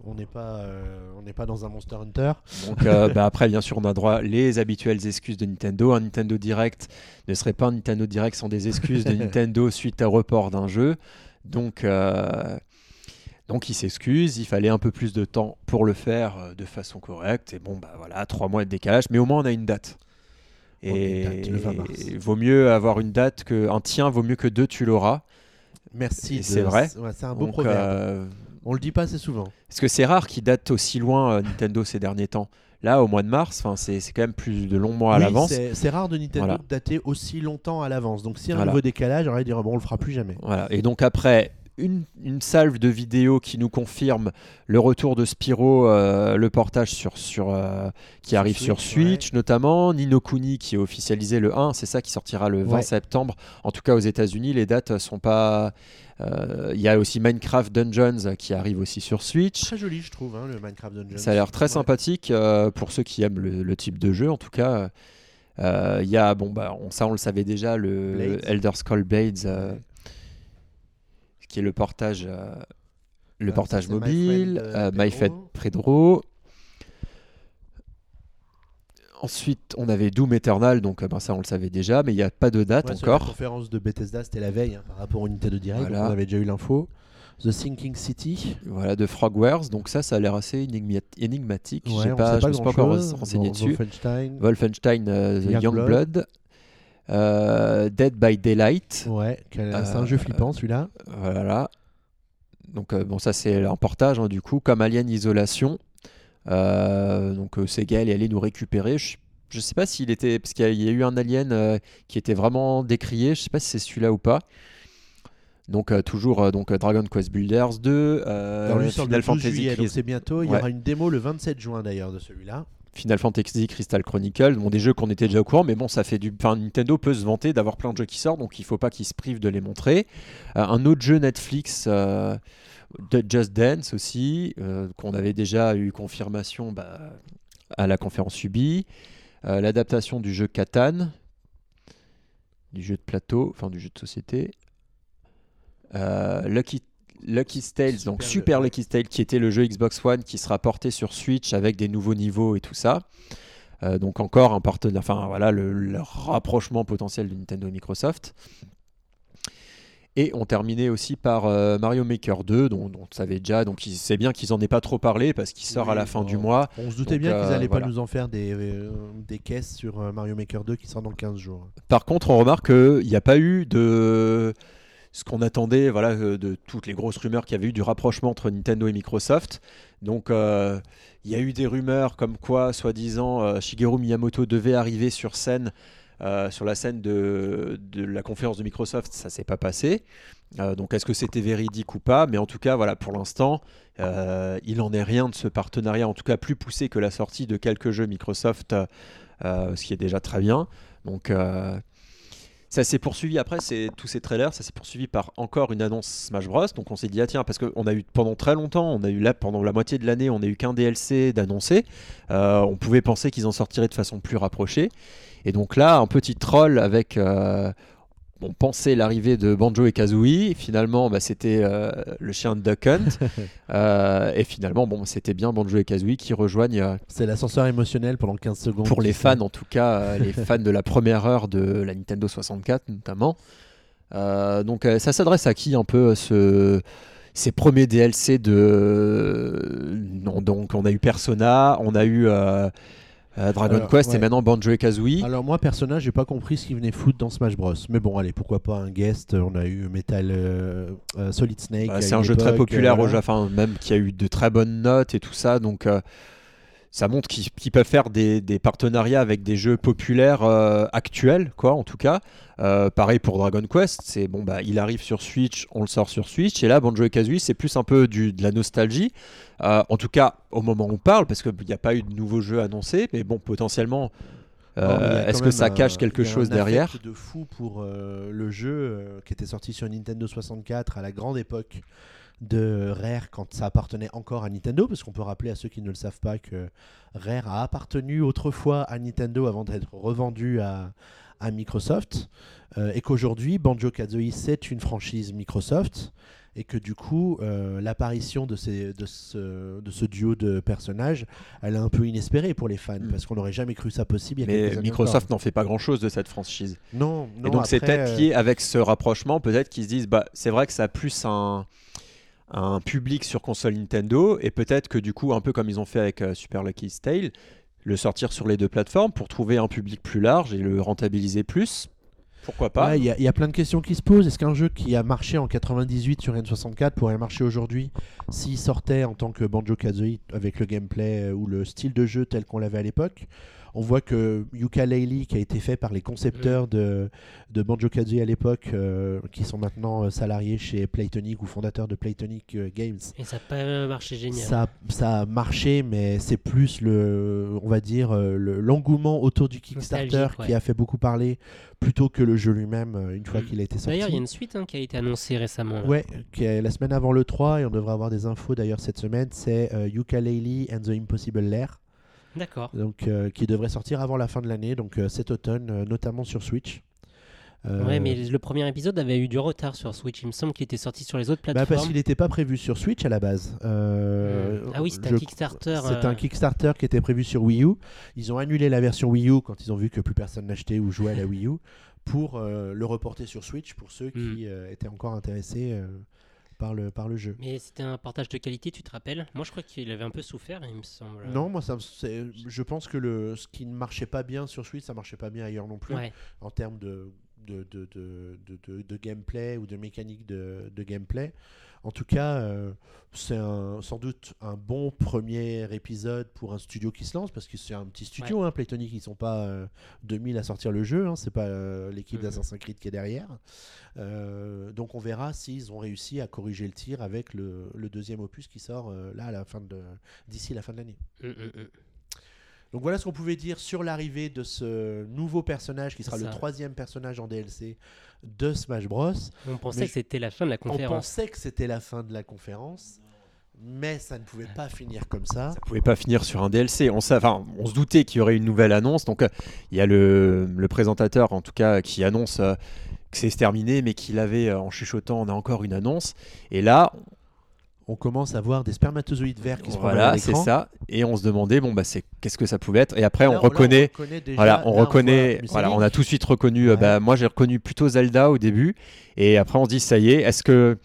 On n'est pas, euh, on n'est pas dans un Monster Hunter. Donc euh, bah, après, bien sûr, on a droit les habituelles excuses de Nintendo. Un Nintendo Direct ne serait pas un Nintendo Direct sans des excuses de Nintendo suite à report d'un jeu. Donc, euh, donc il s'excuse. Il fallait un peu plus de temps pour le faire de façon correcte. Et bon, bah voilà, trois mois de décalage. Mais au moins, on a une date. Et date, le 20 mars. vaut mieux avoir une date que un tien vaut mieux que deux, tu l'auras. Merci. C'est vrai. ouais, c'est un beau Donc, proverbe. euh, On le dit pas assez souvent. parce que c'est rare qu'il date aussi loin euh, Nintendo ces derniers temps. Là, au mois de mars, c'est quand même plus de longs mois à Oui, l'avance. c'est rare de Nintendo Voilà. de dater aussi longtemps à l'avance. Donc si un Voilà. nouveau décalage, on va dire bon, on le fera plus jamais. Voilà. Et donc après, une, une salve de vidéos qui nous confirme le retour de Spyro, euh, le portage sur, sur, euh, qui Sur arrive sur Switch, notamment, Nino Kuni qui est officialisé le 1, c'est ça qui sortira le 20 Ouais. septembre. En tout cas aux États-Unis, les dates sont pas... euh, Il y a aussi Minecraft Dungeons qui arrive aussi sur Switch. Très joli, je trouve, hein, le Minecraft Dungeons. Ça a l'air très Ouais. sympathique pour ceux qui aiment le, le type de jeu en tout cas. Il y a, bon, bah, on, ça on le savait déjà, le Blades. Elder Scrolls Blades. Qui est le portage, euh, le Ah, portage mobile, euh, euh, My Friend Pedro. Pedro. Ensuite, on avait Doom Eternal, donc euh, ben, ça on le savait déjà, mais il n'y a pas de date Ouais, sur La encore. conférence de Bethesda, c'était la veille hein, par rapport au Nintendo Direct. donc Voilà. on avait déjà eu l'info. The Sinking City. Voilà, de Frogwares, donc ça, ça a l'air assez énigmatique. Ouais, pas, je me suis pas encore renseigné dessus. Wolfenstein. Wolfenstein euh, The Youngblood. Euh, Dead by Daylight, Ouais, c'est Euh, un jeu flippant celui-là. voilà. Donc euh, bon, ça c'est un portage hein, du coup, comme Alien Isolation. Euh, donc euh, Sega elle est allé nous récupérer. Je, je sais pas s'il était, parce qu'il y, a- eu un Alien euh, qui était vraiment décrié. Je sais pas si c'est celui-là ou pas. Donc euh, toujours euh, donc euh, Dragon Quest Builders 2, euh, Alors lui sort Final le 12 Fantasy c'est bientôt. Il y aura une démo le 27 juin d'ailleurs de celui-là. Final Fantasy Crystal Chronicle, bon, des jeux qu'on était déjà au courant, mais bon, ça fait du. Enfin, Nintendo peut se vanter d'avoir plein de jeux qui sortent, donc il faut pas qu'ils se privent de les montrer. Euh, un autre jeu Netflix, euh, Just Dance aussi, euh, qu'on avait déjà eu confirmation bah, à la conférence Ubi. L'adaptation du jeu Catan, du jeu de plateau, enfin du jeu de société. Lucky Lucky's Tales, donc Super jeu. Lucky's Tale, qui était le jeu Xbox One qui sera porté sur Switch avec des nouveaux niveaux et tout ça. Euh, donc encore un partenaire, enfin voilà le, le rapprochement potentiel de Nintendo et Microsoft. Et on terminait aussi par euh, Mario Maker 2, dont, dont on savait déjà, donc c'est bien qu'ils en aient pas trop parlé parce qu'il sort à la fin du mois. On se doutait Donc, bien qu'ils euh, allaient voilà. pas nous en faire des, euh, des caisses sur euh, Mario Maker 2 qui sort dans 15 jours. Par contre, on remarque qu'il n'y a pas eu de ce qu'on attendait, voilà, euh, de toutes les grosses rumeurs qu'il y avait eu du rapprochement entre Nintendo et Microsoft. Donc, euh, il y a eu des rumeurs comme quoi, soi-disant, euh, Shigeru Miyamoto devait arriver sur scène, sur la scène de, la conférence de Microsoft. Ça s'est pas passé. Donc, est-ce que c'était véridique ou pas? Mais en tout cas, voilà, pour l'instant, il n'en est rien de ce partenariat, en tout cas plus poussé que la sortie de quelques jeux Microsoft, ce qui est déjà très bien. Donc, ça s'est poursuivi après, tous ces trailers, ça s'est poursuivi par encore une annonce Smash Bros. Donc on s'est dit ah tiens parce qu'on a eu pendant très longtemps, on a eu là pendant la moitié de l'année, on a eu qu'un DLC d'annoncé. Euh, on pouvait penser qu'ils en sortiraient de façon plus rapprochée. Et donc là, un petit troll avec euh, on pensait l'arrivée de Banjo et Kazooie. Finalement, bah, c'était euh, le chien de Duck Hunt. Euh, et finalement, bon, c'était bien Banjo et Kazooie qui rejoignent euh, C'est l'ascenseur émotionnel pendant 15 secondes. pour les fans en tout cas, les fans de la première heure de la Nintendo 64 notamment. Donc ça s'adresse à qui un peu ce, ces premiers DLC de... Non, donc on a eu Persona, on a eu... euh, euh, Dragon Alors, Quest ouais. et maintenant Banjo Kazooie. Alors moi personnage, j'ai pas compris ce qu'il venait foutre dans Smash Bros. Mais bon, allez, pourquoi pas un guest On a eu Metal euh, euh, Solid Snake. C'est un jeu très populaire euh, au. Japon, même qui a eu de très bonnes notes et tout ça. Donc euh, ça montre qu'ils peuvent faire des, des partenariats avec des jeux populaires euh, actuels, quoi, en tout cas. Euh, pareil pour Dragon Quest, c'est bon bah il arrive sur Switch, on le sort sur Switch, et là Banjo et Kazooie c'est plus un peu du, de la nostalgie. Euh, en tout cas au moment où on parle, parce qu'il n'y a pas eu de nouveaux jeux annoncés, mais bon potentiellement, euh, est-ce que ça cache quelque chose un derrière? de fou pour euh, le jeu euh, qui était sorti sur Nintendo 64 à la grande époque de Rare quand ça appartenait encore à Nintendo, parce qu'on peut rappeler à ceux qui ne le savent pas que Rare a appartenu autrefois à Nintendo avant d'être revendu à, à Microsoft, euh, et qu'aujourd'hui Banjo Kazooie c'est une franchise Microsoft, et que du coup euh, l'apparition de, ces, de, ce, de ce duo de personnages, elle est un peu inespérée pour les fans, Mm. parce qu'on n'aurait jamais cru ça possible. Il y a quelques Mais Microsoft n'en fait pas grand-chose de cette franchise. Non, non. et donc c'est peut-être lié avec ce rapprochement, peut-être qu'ils se disent, bah c'est vrai que ça a plus un, un public sur console Nintendo, et peut-être que du coup, un peu comme ils ont fait avec euh, Super Lucky Tale, le sortir sur les deux plateformes pour trouver un public plus large et le rentabiliser plus. Pourquoi pas? Il y, y a plein de questions qui se posent. Est-ce qu'un jeu qui a marché en 98 sur N64 pourrait marcher aujourd'hui s'il sortait en tant que Banjo Kazooie avec le gameplay euh, ou le style de jeu tel qu'on l'avait à l'époque? On voit que Yooka-Laylee, qui a été fait par les concepteurs de, de Banjo Kazooie à l'époque, euh, qui sont maintenant euh, salariés chez Playtonic ou fondateurs de Playtonic euh, Games, Et ça n'a pas marché génial. Ça, ça a marché, mais c'est plus le, on va dire, le- l'engouement autour du Kickstarter qui a fait beaucoup parler, plutôt que le jeu lui-même une fois Mm. qu'il a été sorti. D'ailleurs, il y a une suite hein, qui a été annoncée récemment. là. Ouais, qui est la semaine avant le 3 et on devrait avoir des infos d'ailleurs cette semaine. C'est euh, Yooka-Laylee and the Impossible Lair, D'accord. donc euh, qui devrait sortir avant la fin de l'année, donc euh, cet automne, euh, notamment sur Switch. Euh, Ouais, mais le premier épisode avait eu du retard sur Switch. Il me semble qu'il était sorti sur les autres bah, plateformes. parce qu'il n'était pas prévu sur Switch à la base. Euh, Ah oui, c'était je- un Kickstarter. C'était euh, un Kickstarter qui était prévu sur Wii U. Ils ont annulé la version Wii U quand ils ont vu que plus personne n'achetait ou jouait à la Wii U pour le reporter sur Switch pour ceux Mm. qui étaient encore intéressés par, le, par le jeu. Mais c'était un portage de qualité, tu te rappelles? Moi, je crois qu'il avait un peu souffert, il me semble. Non, moi, ça, je pense que le, ce qui ne marchait pas bien sur Switch, ça marchait pas bien ailleurs non plus Ouais. en termes de, de, de, de, de- de- de gameplay ou de mécanique de gameplay. En tout cas, euh, c'est sans doute un bon premier épisode pour un studio qui se lance parce que c'est un petit studio, hein, Playtonic, ils sont pas euh, 2000 à sortir le jeu, hein, c'est pas euh, l'équipe Mhm. d'Assassin's Creed qui est derrière. Euh, donc on verra s'ils ont réussi à corriger le tir avec le, le deuxième opus qui sort là à la fin de d'ici la fin de l'année. Donc voilà ce qu'on pouvait dire sur l'arrivée de ce nouveau personnage qui sera le troisième personnage en DLC de Smash Bros. On pensait Mais que c'était la fin de la On conférence. pensait que c'était la fin de la conférence, mais ça ne pouvait pas finir comme ça. Ça pouvait pas finir sur un DLC. On, enfin, on se doutait qu'il y aurait une nouvelle annonce. Donc, euh, il y a le, le présentateur, en tout cas, qui annonce euh, que c'est terminé, mais qu'il avait, euh, en chuchotant, on a encore une annonce. Et là, On commence à voir des spermatozoïdes verts qui se voilà, c'est ça. Et on se demandait, bon, bah, c'est qu'est-ce que ça pouvait être? Et après, Là, on là, reconnaît. reconnaît déjà- Voilà, on là, reconnaît, voilà, on a tout de suite reconnu. euh, Ouais. bah, moi, j'ai reconnu plutôt Zelda au début, et après, on se dit ça y est. Est-ce que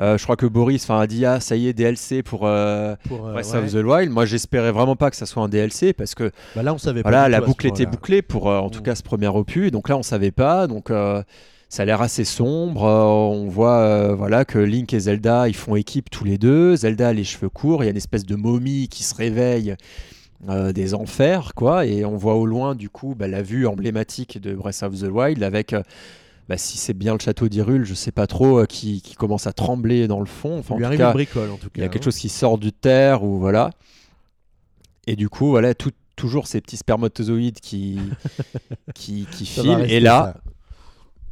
euh, je crois que Boris, a dit ah ça y est DLC pour euh, Pour, euh, Breath ouais. of the Wild. Moi, j'espérais vraiment pas que ça soit un DLC parce que Bah là, on savait pas. voilà, la boucle était bouclée pour en tout Mm. cas ce premier opus. Donc là, on savait pas. Donc ça a l'air assez sombre. Euh, on voit euh, voilà que Link et Zelda ils font équipe tous les deux. Zelda a les cheveux courts. Il y a une espèce de momie qui se réveille euh, des enfers quoi. Et on voit au loin du coup bah, la vue emblématique de Breath of the Wild avec bah, si c'est bien le château d'Hyrule, je sais pas trop, qui, qui commence à trembler dans le fond. Enfin, Il en lui tout arrive cas, une bricole en tout cas. il y a quelque hein. chose qui sort du terre ou voilà. Et du coup, voilà, tout- toujours ces petits spermatozoïdes qui, qui, filent. Et là, ça.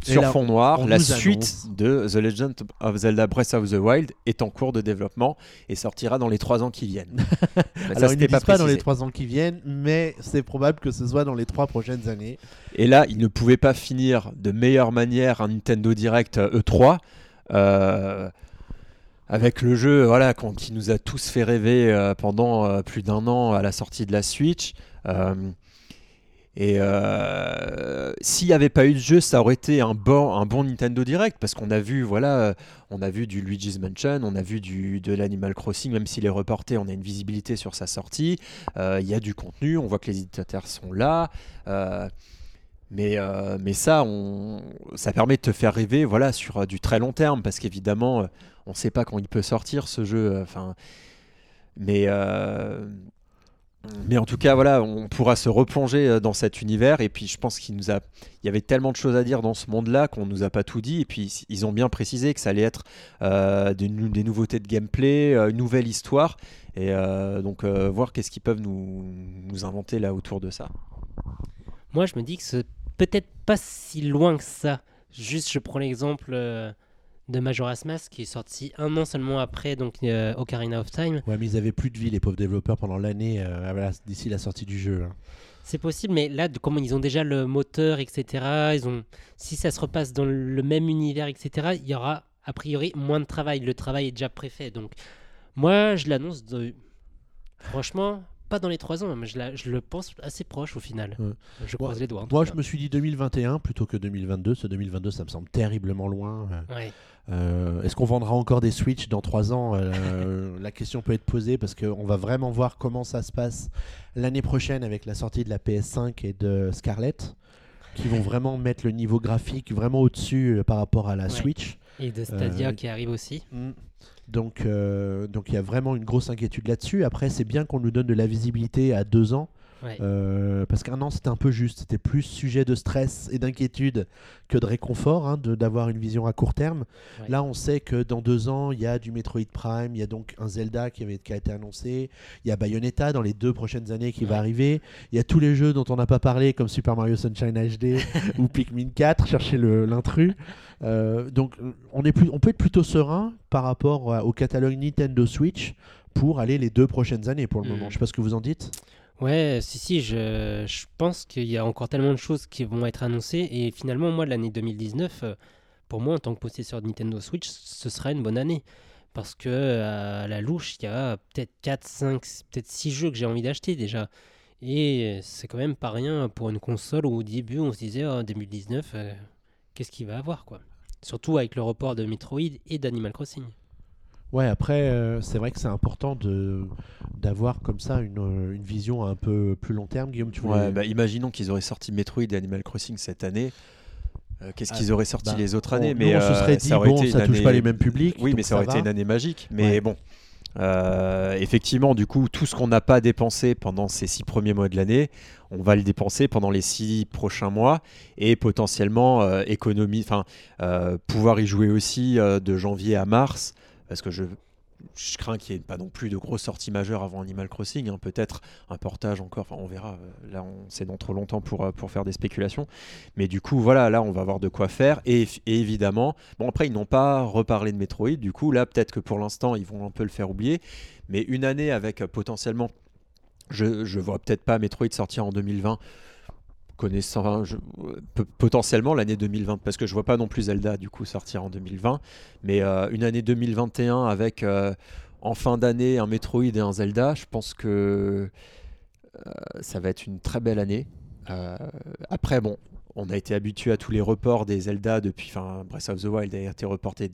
Sur là, fond noir, la suite de The Legend of Zelda Breath of the Wild est en cours de développement et sortira dans les trois ans qui viennent. Ça, Alors, ils ne disent pas, dans les trois ans qui viennent, mais c'est probable que ce soit dans les trois prochaines années. Et là, il ne pouvait pas finir de meilleure manière un Nintendo Direct euh, E3. euh, avec le jeu voilà, qui nous a tous fait rêver euh, pendant euh, plus d'un an à la sortie de la Switch. Et euh, s'il n'y avait pas eu de jeu, ça aurait été un bon, un bon Nintendo Direct parce qu'on a vu, voilà, on a vu du Luigi's Mansion, on a vu du, de l'Animal Crossing, même s'il est reporté, on a une visibilité sur sa sortie. Euh, Il y a du contenu, on voit que les éditeurs sont là. Euh, mais, mais ça, on, ça permet de te faire rêver voilà, sur du très long terme parce qu'évidemment, on ne sait pas quand il peut sortir ce jeu. Enfin, mais, mais en tout cas, voilà, on pourra se replonger euh, dans cet univers. Et puis, je pense qu'il nous a, il y avait tellement de choses à dire dans ce monde-là qu'on nous a pas tout dit. Et puis, ils ont bien précisé que ça allait être euh, des, nou- des nouveautés de gameplay, euh, une nouvelle histoire. Et donc, voir qu'est-ce qu'ils peuvent nous, nous inventer là autour de ça. Moi, je me dis que c'est peut-être pas si loin que ça. Juste, je prends l'exemple de Majora's Mask qui est sorti un an seulement après donc euh, Ocarina of Time. Ouais, mais ils avaient plus de vie, les pauvres développeurs, pendant l'année euh, d'ici la sortie du jeu. hein. C'est possible, mais là, comme ils ont déjà le moteur, etc., ils ont, si ça se repasse dans le même univers, etc., il y aura a priori moins de travail. Le travail est déjà préfait. Donc, moi, je l'annonce de... Franchement, pas dans les trois ans, mais je, la- je le pense assez proche au final. Ouais. Je croise les doigts. Moi, je me suis dit 2021 plutôt que 2022. Ce 2022, ça me semble terriblement loin. Euh, Ouais. Euh, Est-ce qu'on vendra encore des Switch dans 3 ans Euh, La question peut être posée parce qu'on va vraiment voir comment ça se passe l'année prochaine avec la sortie de la PS5 et de Scarlett, qui vont vraiment mettre le niveau graphique vraiment au-dessus par rapport à la Ouais. Switch. Et de Stadia Euh, qui arrive aussi. Mm. Donc, euh, donc il y a vraiment une grosse inquiétude là-dessus. Après, c'est bien qu'on nous donne de la visibilité à deux ans. Ouais. Euh, parce qu'un an c'était un peu juste, c'était plus sujet de stress et d'inquiétude que de réconfort hein, d'avoir une vision à court terme. Ouais. Là on sait que dans deux ans il y a du Metroid Prime, il y a donc un Zelda qui, avait, qui a été annoncé, il y a Bayonetta dans les deux prochaines années qui va arriver, il y a tous les jeux dont on n'a pas parlé comme Super Mario Sunshine HD ou Pikmin 4, cherchez l'intrus. Euh, donc on, est plus, on peut être plutôt serein par rapport au catalogue Nintendo Switch pour aller les deux prochaines années pour le Mhm. moment. Je sais pas ce que vous en dites. Ouais, si, si, je, pense qu'il y a encore tellement de choses qui vont être annoncées. Et finalement, moi, l'année 2019, euh, pour moi, en tant que possesseur de Nintendo Switch, ce sera une bonne année. Parce que à la louche, il y a peut-être 4, 5, peut-être 6 jeux que j'ai envie d'acheter déjà. Et c'est quand même pas rien pour une console où au début, on se disait, en 2019, euh, qu'est-ce qu'il va avoir, quoi. Surtout avec le report de Metroid et d'Animal Crossing. Ouais, après, euh, c'est vrai que c'est important de d'avoir comme ça une, euh, une vision un peu plus long terme. Guillaume, tu voulais... Bah, imaginons qu'ils auraient sorti Metroid et Animal Crossing cette année. Euh, Qu'est-ce Ah, qu'ils auraient sorti bah, les autres on- années nous, Mais on se serait dit, aurait bon, ça touche pas année- les mêmes publics. Oui, mais ça aurait va. été une année magique. Mais Ouais. bon, effectivement, du coup, tout ce qu'on n'a pas dépensé pendant ces six premiers mois de l'année, on va le dépenser pendant les six prochains mois et potentiellement économie, enfin pouvoir y jouer aussi de janvier à mars, parce que je crains qu'il n'y ait pas non plus de grosses sorties majeures avant Animal Crossing, hein, peut-être un portage encore, on verra, là on c'est dans trop longtemps pour, euh, pour faire des spéculations, mais du coup voilà, là on va avoir de quoi faire, et, et évidemment, bon après ils n'ont pas reparlé de Metroid, du coup là peut-être que pour l'instant ils vont un peu le faire oublier, mais une année avec euh, potentiellement, je, je vois peut-être pas Metroid sortir en 2020, pe- potentiellement l'année 2020 parce que je vois pas non plus Zelda du coup sortir en 2020 mais euh, une année 2021 avec euh, en fin d'année un Metroid et un Zelda je pense que euh, ça va être une très belle année. Après bon on a été habitué à tous les reports des Zelda depuis enfin Breath of the Wild a été reporté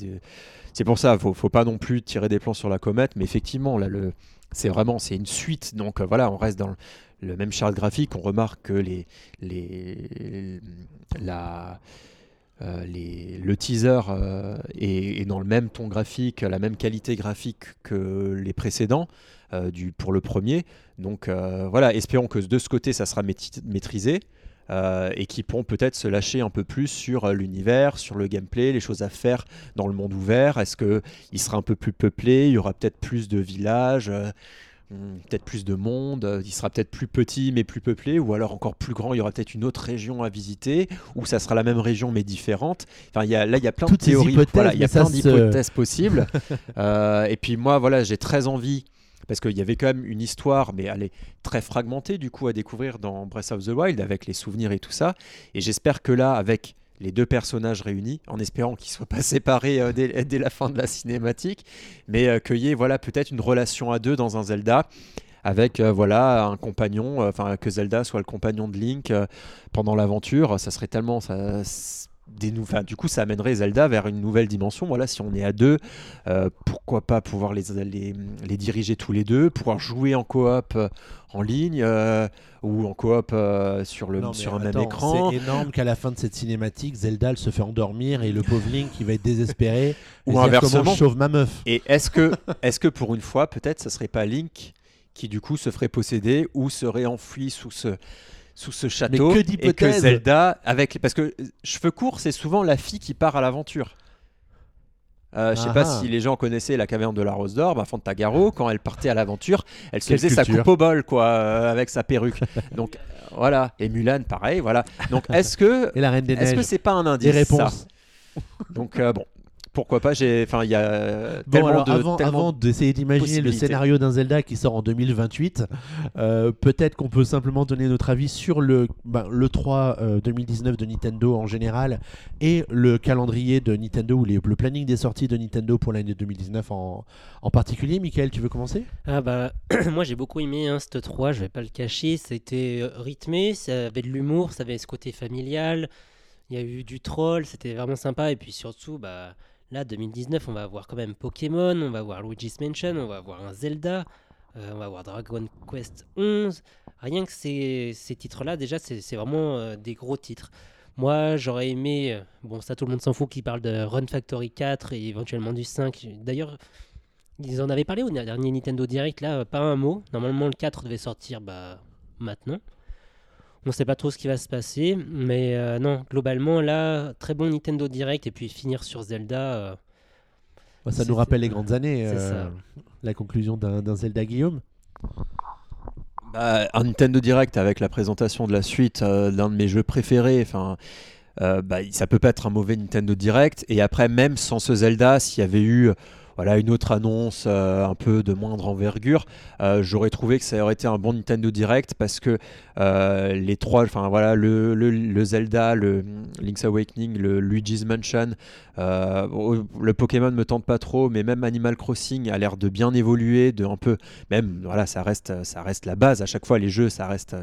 c'est pour ça faut, faut pas non plus tirer des plans sur la comète mais effectivement là le c'est vraiment c'est une suite donc voilà on reste dans le, le même chart graphique on remarque que les les la euh, les, le teaser euh, est, dans le même ton graphique, la même qualité graphique que les précédents euh, du, pour le premier. Donc voilà, espérons que de ce côté, ça sera maîtri- maîtrisé et qu'ils pourront peut-être se lâcher un peu plus sur l'univers, sur le gameplay, les choses à faire dans le monde ouvert. Est-ce qu'il sera un peu plus peuplé? Il y aura peut-être plus de villages peut-être plus de monde, euh, il sera peut-être plus petit mais plus peuplé, ou alors encore plus grand, il y aura peut-être une autre région à visiter, ou ça sera la même région mais différente. Enfin, il y a, là, il y a plein Toutes de théories, voilà, il y a plein se- d'hypothèses possibles. Euh, et puis moi, voilà, j'ai très envie, parce qu'il y avait quand même une histoire, mais elle est très fragmentée du coup à découvrir dans Breath of the Wild, avec les souvenirs et tout ça. Et j'espère que là, avec les deux personnages réunis, en espérant qu'ils soient pas séparés euh, dès, la fin de la cinématique, mais euh, qu'il y ait voilà, peut-être une relation à deux dans un Zelda avec euh, voilà un compagnon, enfin que Zelda soit le compagnon de Link pendant l'aventure. Ça serait tellement des enfin, du coup, ça amènerait Zelda vers une nouvelle dimension. Voilà, si on est à deux, euh, pourquoi pas pouvoir les, les, les diriger tous les deux, pouvoir jouer en coop euh, en ligne euh, ou en coop sur, le, Non, sur un même écran. C'est énorme qu'à la fin de cette cinématique, Zelda se fait endormir et le pauvre Link qui va être désespéré. Ou inversement. Sauve ma meuf Et est-ce que, est que pour une fois, peut-être, ce serait pas Link qui du coup se ferait posséder ou serait enfui sous ce sous ce château que et que. Zelda avec parce que euh, cheveux courts c'est souvent la fille qui part à l'aventure. Euh, je sais Ah pas ah. si les gens connaissaient la caverne de la Rose d'Or, bah, Fantagaro, quand elle partait à l'aventure, elle se faisait sa coupe au bol, quoi, euh, avec sa perruque. Donc euh, voilà. Et Mulan, pareil, voilà. Donc est-ce que Et la Reine des est-ce que c'est pas un indice ça? Réponses. Donc euh, bon, pourquoi pas J'ai, enfin, il y a Bon, tellement alors, de avant, tellement avant d'essayer d'imaginer le scénario d'un Zelda qui sort en 2028, euh, peut-être qu'on peut simplement donner notre avis sur le, ben, le 3 euh, 2019 de Nintendo en général et le calendrier de Nintendo ou les- le planning des sorties de Nintendo pour l'année 2019 en, en particulier. Michael, tu veux commencer? Ah bah, moi j'ai beaucoup aimé hein, cette 3, je vais pas le cacher, c'était euh, rythmé, ça avait de l'humour, ça avait ce côté familial, il y a eu du troll, c'était vraiment sympa, et puis surtout, bah, là 2019, on va avoir quand même Pokémon, on va avoir Luigi's Mansion, on va avoir un Zelda, euh, on va avoir Dragon Quest 11, rien que ces, titres-là, déjà c'est vraiment euh, des gros titres. Moi j'aurais aimé, euh, bon ça tout le monde s'en fout, qui parle de Run Factory 4 et éventuellement du 5, d'ailleurs... Ils en avaient parlé au dernier Nintendo Direct, là, pas un mot. Normalement, le 4 devait sortir bah, maintenant. On sait pas trop ce qui va se passer, mais euh, non, globalement, là, très bon Nintendo Direct, et puis finir sur Zelda. euh, Bah, Ça nous rappelle les grandes années, c'est euh, ça. la conclusion d'un Zelda Guillaume. Bah, un Nintendo Direct avec la présentation de la suite euh, d'un de mes jeux préférés, enfin, euh, bah, ça peut pas être un mauvais Nintendo Direct. Et après, même sans ce Zelda, s'il y avait eu voilà, une autre annonce euh, un peu de moindre envergure, euh, j'aurais trouvé que ça aurait été un bon Nintendo Direct parce que euh, les trois, enfin voilà, le, Zelda, le Link's Awakening, le Luigi's Mansion, le Pokémon me tente pas trop, mais même Animal Crossing a l'air de bien évoluer, de un peu, même voilà, ça reste, ça reste la base. À chaque fois, les jeux, ça reste.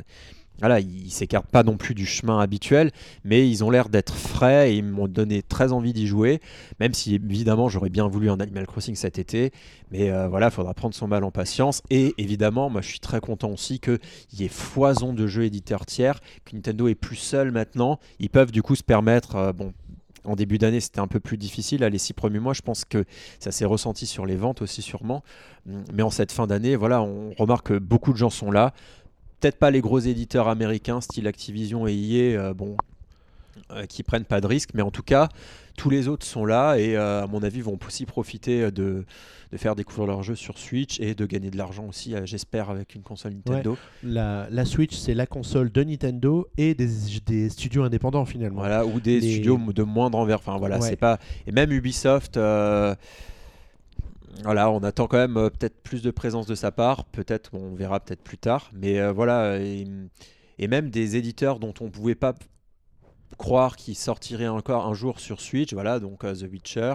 Voilà, ils s'écartent pas non plus du chemin habituel, mais ils ont l'air d'être frais et ils m'ont donné très envie d'y jouer. Même si évidemment j'aurais bien voulu un Animal Crossing cet été, mais euh, voilà, il faudra prendre son mal en patience. Et évidemment, moi je suis très content aussi qu'il y ait foison de jeux éditeurs tiers, que Nintendo est plus seul maintenant. Ils peuvent du coup se permettre, euh, bon. En début d'année, c'était un peu plus difficile. Les six premiers mois, je pense que ça s'est ressenti sur les ventes aussi sûrement. Mais en cette fin d'année, voilà, on remarque que beaucoup de gens sont là. Peut-être pas les gros éditeurs américains, style Activision et EA, euh, bon, euh, qui prennent pas de risques, mais en tout cas, tous les autres sont là et euh, à mon avis vont aussi profiter de, de faire découvrir leurs jeux sur Switch et de gagner de l'argent aussi, euh, j'espère, avec une console Nintendo. La, la Switch, c'est la console de Nintendo et des, des studios indépendants finalement. Voilà, ou des Les- studios de moindre envers. Enfin voilà, Ouais. c'est pas. Et même Ubisoft. euh, Voilà, on attend quand même euh, peut-être plus de présence de sa part. Peut-être, on verra peut-être plus tard. Mais euh, voilà, et, même des éditeurs dont on pouvait pas croire qu'ils sortiraient encore un jour sur Switch. Voilà, donc euh, The Witcher.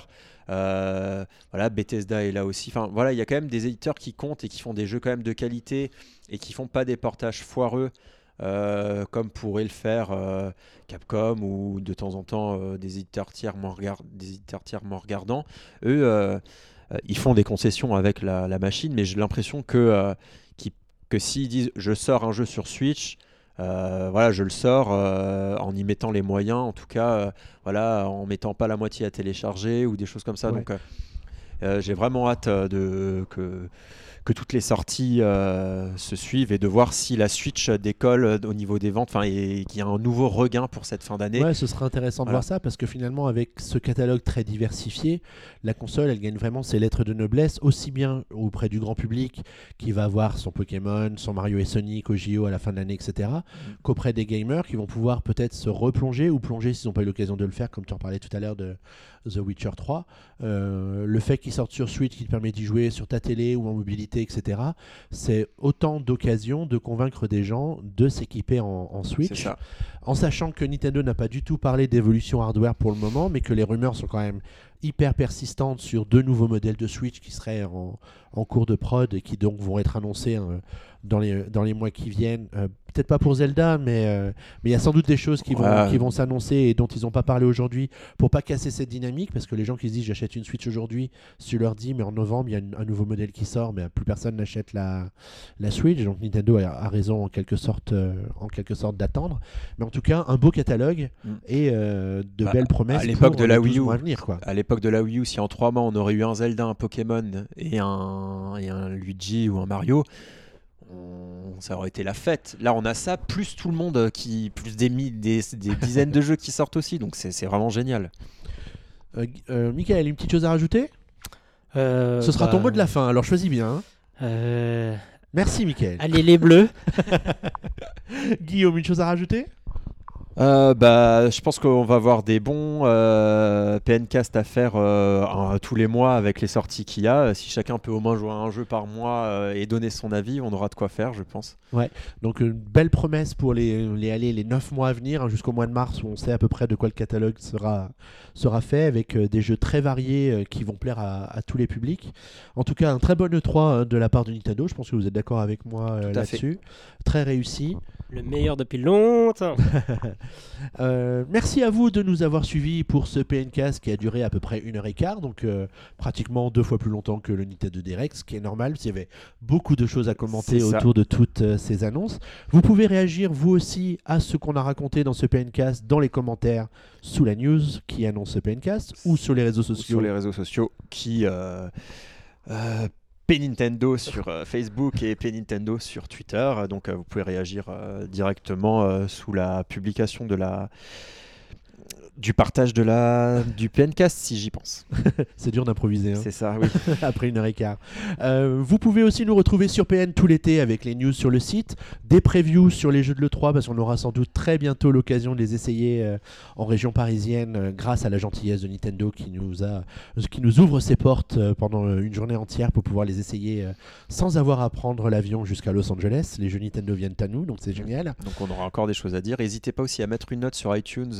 voilà, Bethesda est là aussi. Enfin, voilà, il y a quand même des éditeurs qui comptent et qui font des jeux quand même de qualité et qui font pas des portages foireux. comme pourrait le faire Capcom ou de temps en temps des éditeurs tiers moins, regard- des éditeurs tiers moins regardants. Eux, ils font des concessions avec la, la machine, mais j'ai l'impression que, euh, qu'ils- que s'ils disent je sors un jeu sur Switch, euh, voilà, je le sors euh, en y mettant les moyens, en tout cas, euh, voilà, en mettant pas la moitié à télécharger ou des choses comme ça. Ouais. Donc, euh, euh, j'ai vraiment hâte euh, de que que toutes les sorties euh, se suivent et de voir si la Switch décolle euh, au niveau des ventes, enfin, et qu'il y a un nouveau regain pour cette fin d'année. Ouais, ce serait intéressant de voir ça parce que finalement, avec ce catalogue très diversifié, la console, elle gagne vraiment ses lettres de noblesse, aussi bien auprès du grand public qui va avoir son Pokémon, son Mario et Sonic au JO à la fin de l'année, etc., Mm. qu'auprès des gamers qui vont pouvoir peut-être se replonger ou plonger s'ils n'ont pas eu l'occasion de le faire, comme tu en parlais tout à l'heure de The Witcher 3. Euh, le fait qu'il sorte sur Switch, qui te permet d'y jouer sur ta télé ou en mobilité, etc., c'est autant d'occasions de convaincre des gens de s'équiper en, en Switch en sachant que Nintendo n'a pas du tout parlé d'évolution hardware pour le moment, mais que les rumeurs sont quand même hyper persistante sur deux nouveaux modèles de Switch qui seraient en, en cours de prod et qui donc vont être annoncés hein, dans, les, dans les mois qui viennent. Euh, Peut-être pas pour Zelda, mais euh, mais il y a sans doute des choses qui vont, Ouais. qui vont s'annoncer et dont ils n'ont pas parlé aujourd'hui pour pas casser cette dynamique. Parce que les gens qui se disent j'achète une Switch aujourd'hui, si tu leur dis mais en novembre il y a une- un nouveau modèle qui sort, mais plus personne n'achète la, la Switch. Donc Nintendo a, a raison en quelque sorte, euh, en quelque sorte d'attendre. Mais en tout cas, un beau catalogue Mm. et de Bah, belles promesses à l'époque de la Wii 12 U. à venir. Quoi. À l'époque de la Wii U, si en trois mois on aurait eu un Zelda, un Pokémon et un, et un Luigi ou un Mario, on- ça aurait été la fête. Là, on a ça, plus tout le monde qui. plus des, mi- des, des dizaines de jeux qui sortent aussi, donc c'est c'est vraiment génial. Euh, euh, Michael, une petite chose à rajouter? Euh, Ce sera ton bah, mot de la fin, alors choisis bien. hein. euh, Merci Michael. Allez les bleus. Guillaume, une chose à rajouter? Euh, bah, je pense qu'on va avoir des bons euh, PNcast à faire euh, un- tous les mois avec les sorties qu'il y a. Si chacun peut au moins jouer à un jeu par mois euh, et donner son avis, on aura de quoi faire, je pense. Donc une belle promesse pour les, les, allez, les 9 mois à venir, hein, jusqu'au mois de mars où on sait à peu près de quoi le catalogue sera, sera fait, avec euh, des jeux très variés euh, qui vont plaire à, à tous les publics. En tout cas, un très bon E3 euh, de la part de Nintendo, je pense que vous êtes d'accord avec moi euh, là-dessus. Très réussi. Le meilleur depuis longtemps. Euh, merci à vous de nous avoir suivis pour ce PNcast qui a duré à peu près une heure et quart, donc euh, pratiquement deux fois plus longtemps que le Nintendo Direct, ce qui est normal, parce qu'il y avait beaucoup de choses à commenter autour de toutes euh, ces annonces. Vous pouvez réagir vous aussi à ce qu'on a raconté dans ce PNcast dans les commentaires sous la news qui annonce ce PNcast ou sur les réseaux Ou sociaux. sur les réseaux sociaux qui euh, Nintendo sur euh, Facebook et Nintendo sur Twitter. Donc euh, vous pouvez réagir euh, directement sous la publication de la du partage de la du PNcast si j'y pense. C'est dur d'improviser. hein. C'est ça, oui. après une heure et quart. Euh, vous pouvez aussi nous retrouver sur PN tout l'été avec les news sur le site, des previews sur les jeux de l'E3 parce qu'on aura sans doute très bientôt l'occasion de les essayer euh, en région parisienne euh, grâce à la gentillesse de Nintendo qui nous, a, qui nous ouvre ses portes pendant une journée entière pour pouvoir les essayer sans avoir à prendre l'avion jusqu'à Los Angeles. Les jeux Nintendo viennent à nous, donc c'est génial. Donc on aura encore des choses à dire. N'hésitez pas aussi à mettre une note sur iTunes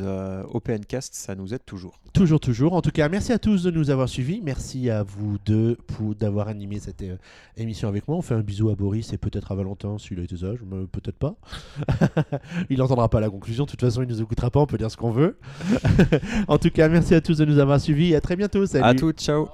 au PNcast, ça nous aide toujours. Toujours, toujours. En tout cas, merci à tous de nous avoir suivis. Merci à vous deux pour d'avoir animé cette euh, émission avec moi. On fait un bisou à Boris et peut-être à Valentin s'il a été sage, mais peut-être pas. il n'entendra pas la conclusion. De toute façon, il nous écoutera pas. On peut dire ce qu'on veut. en tout cas, merci à tous de nous avoir suivis et à très bientôt. Salut. À toutes, ciao.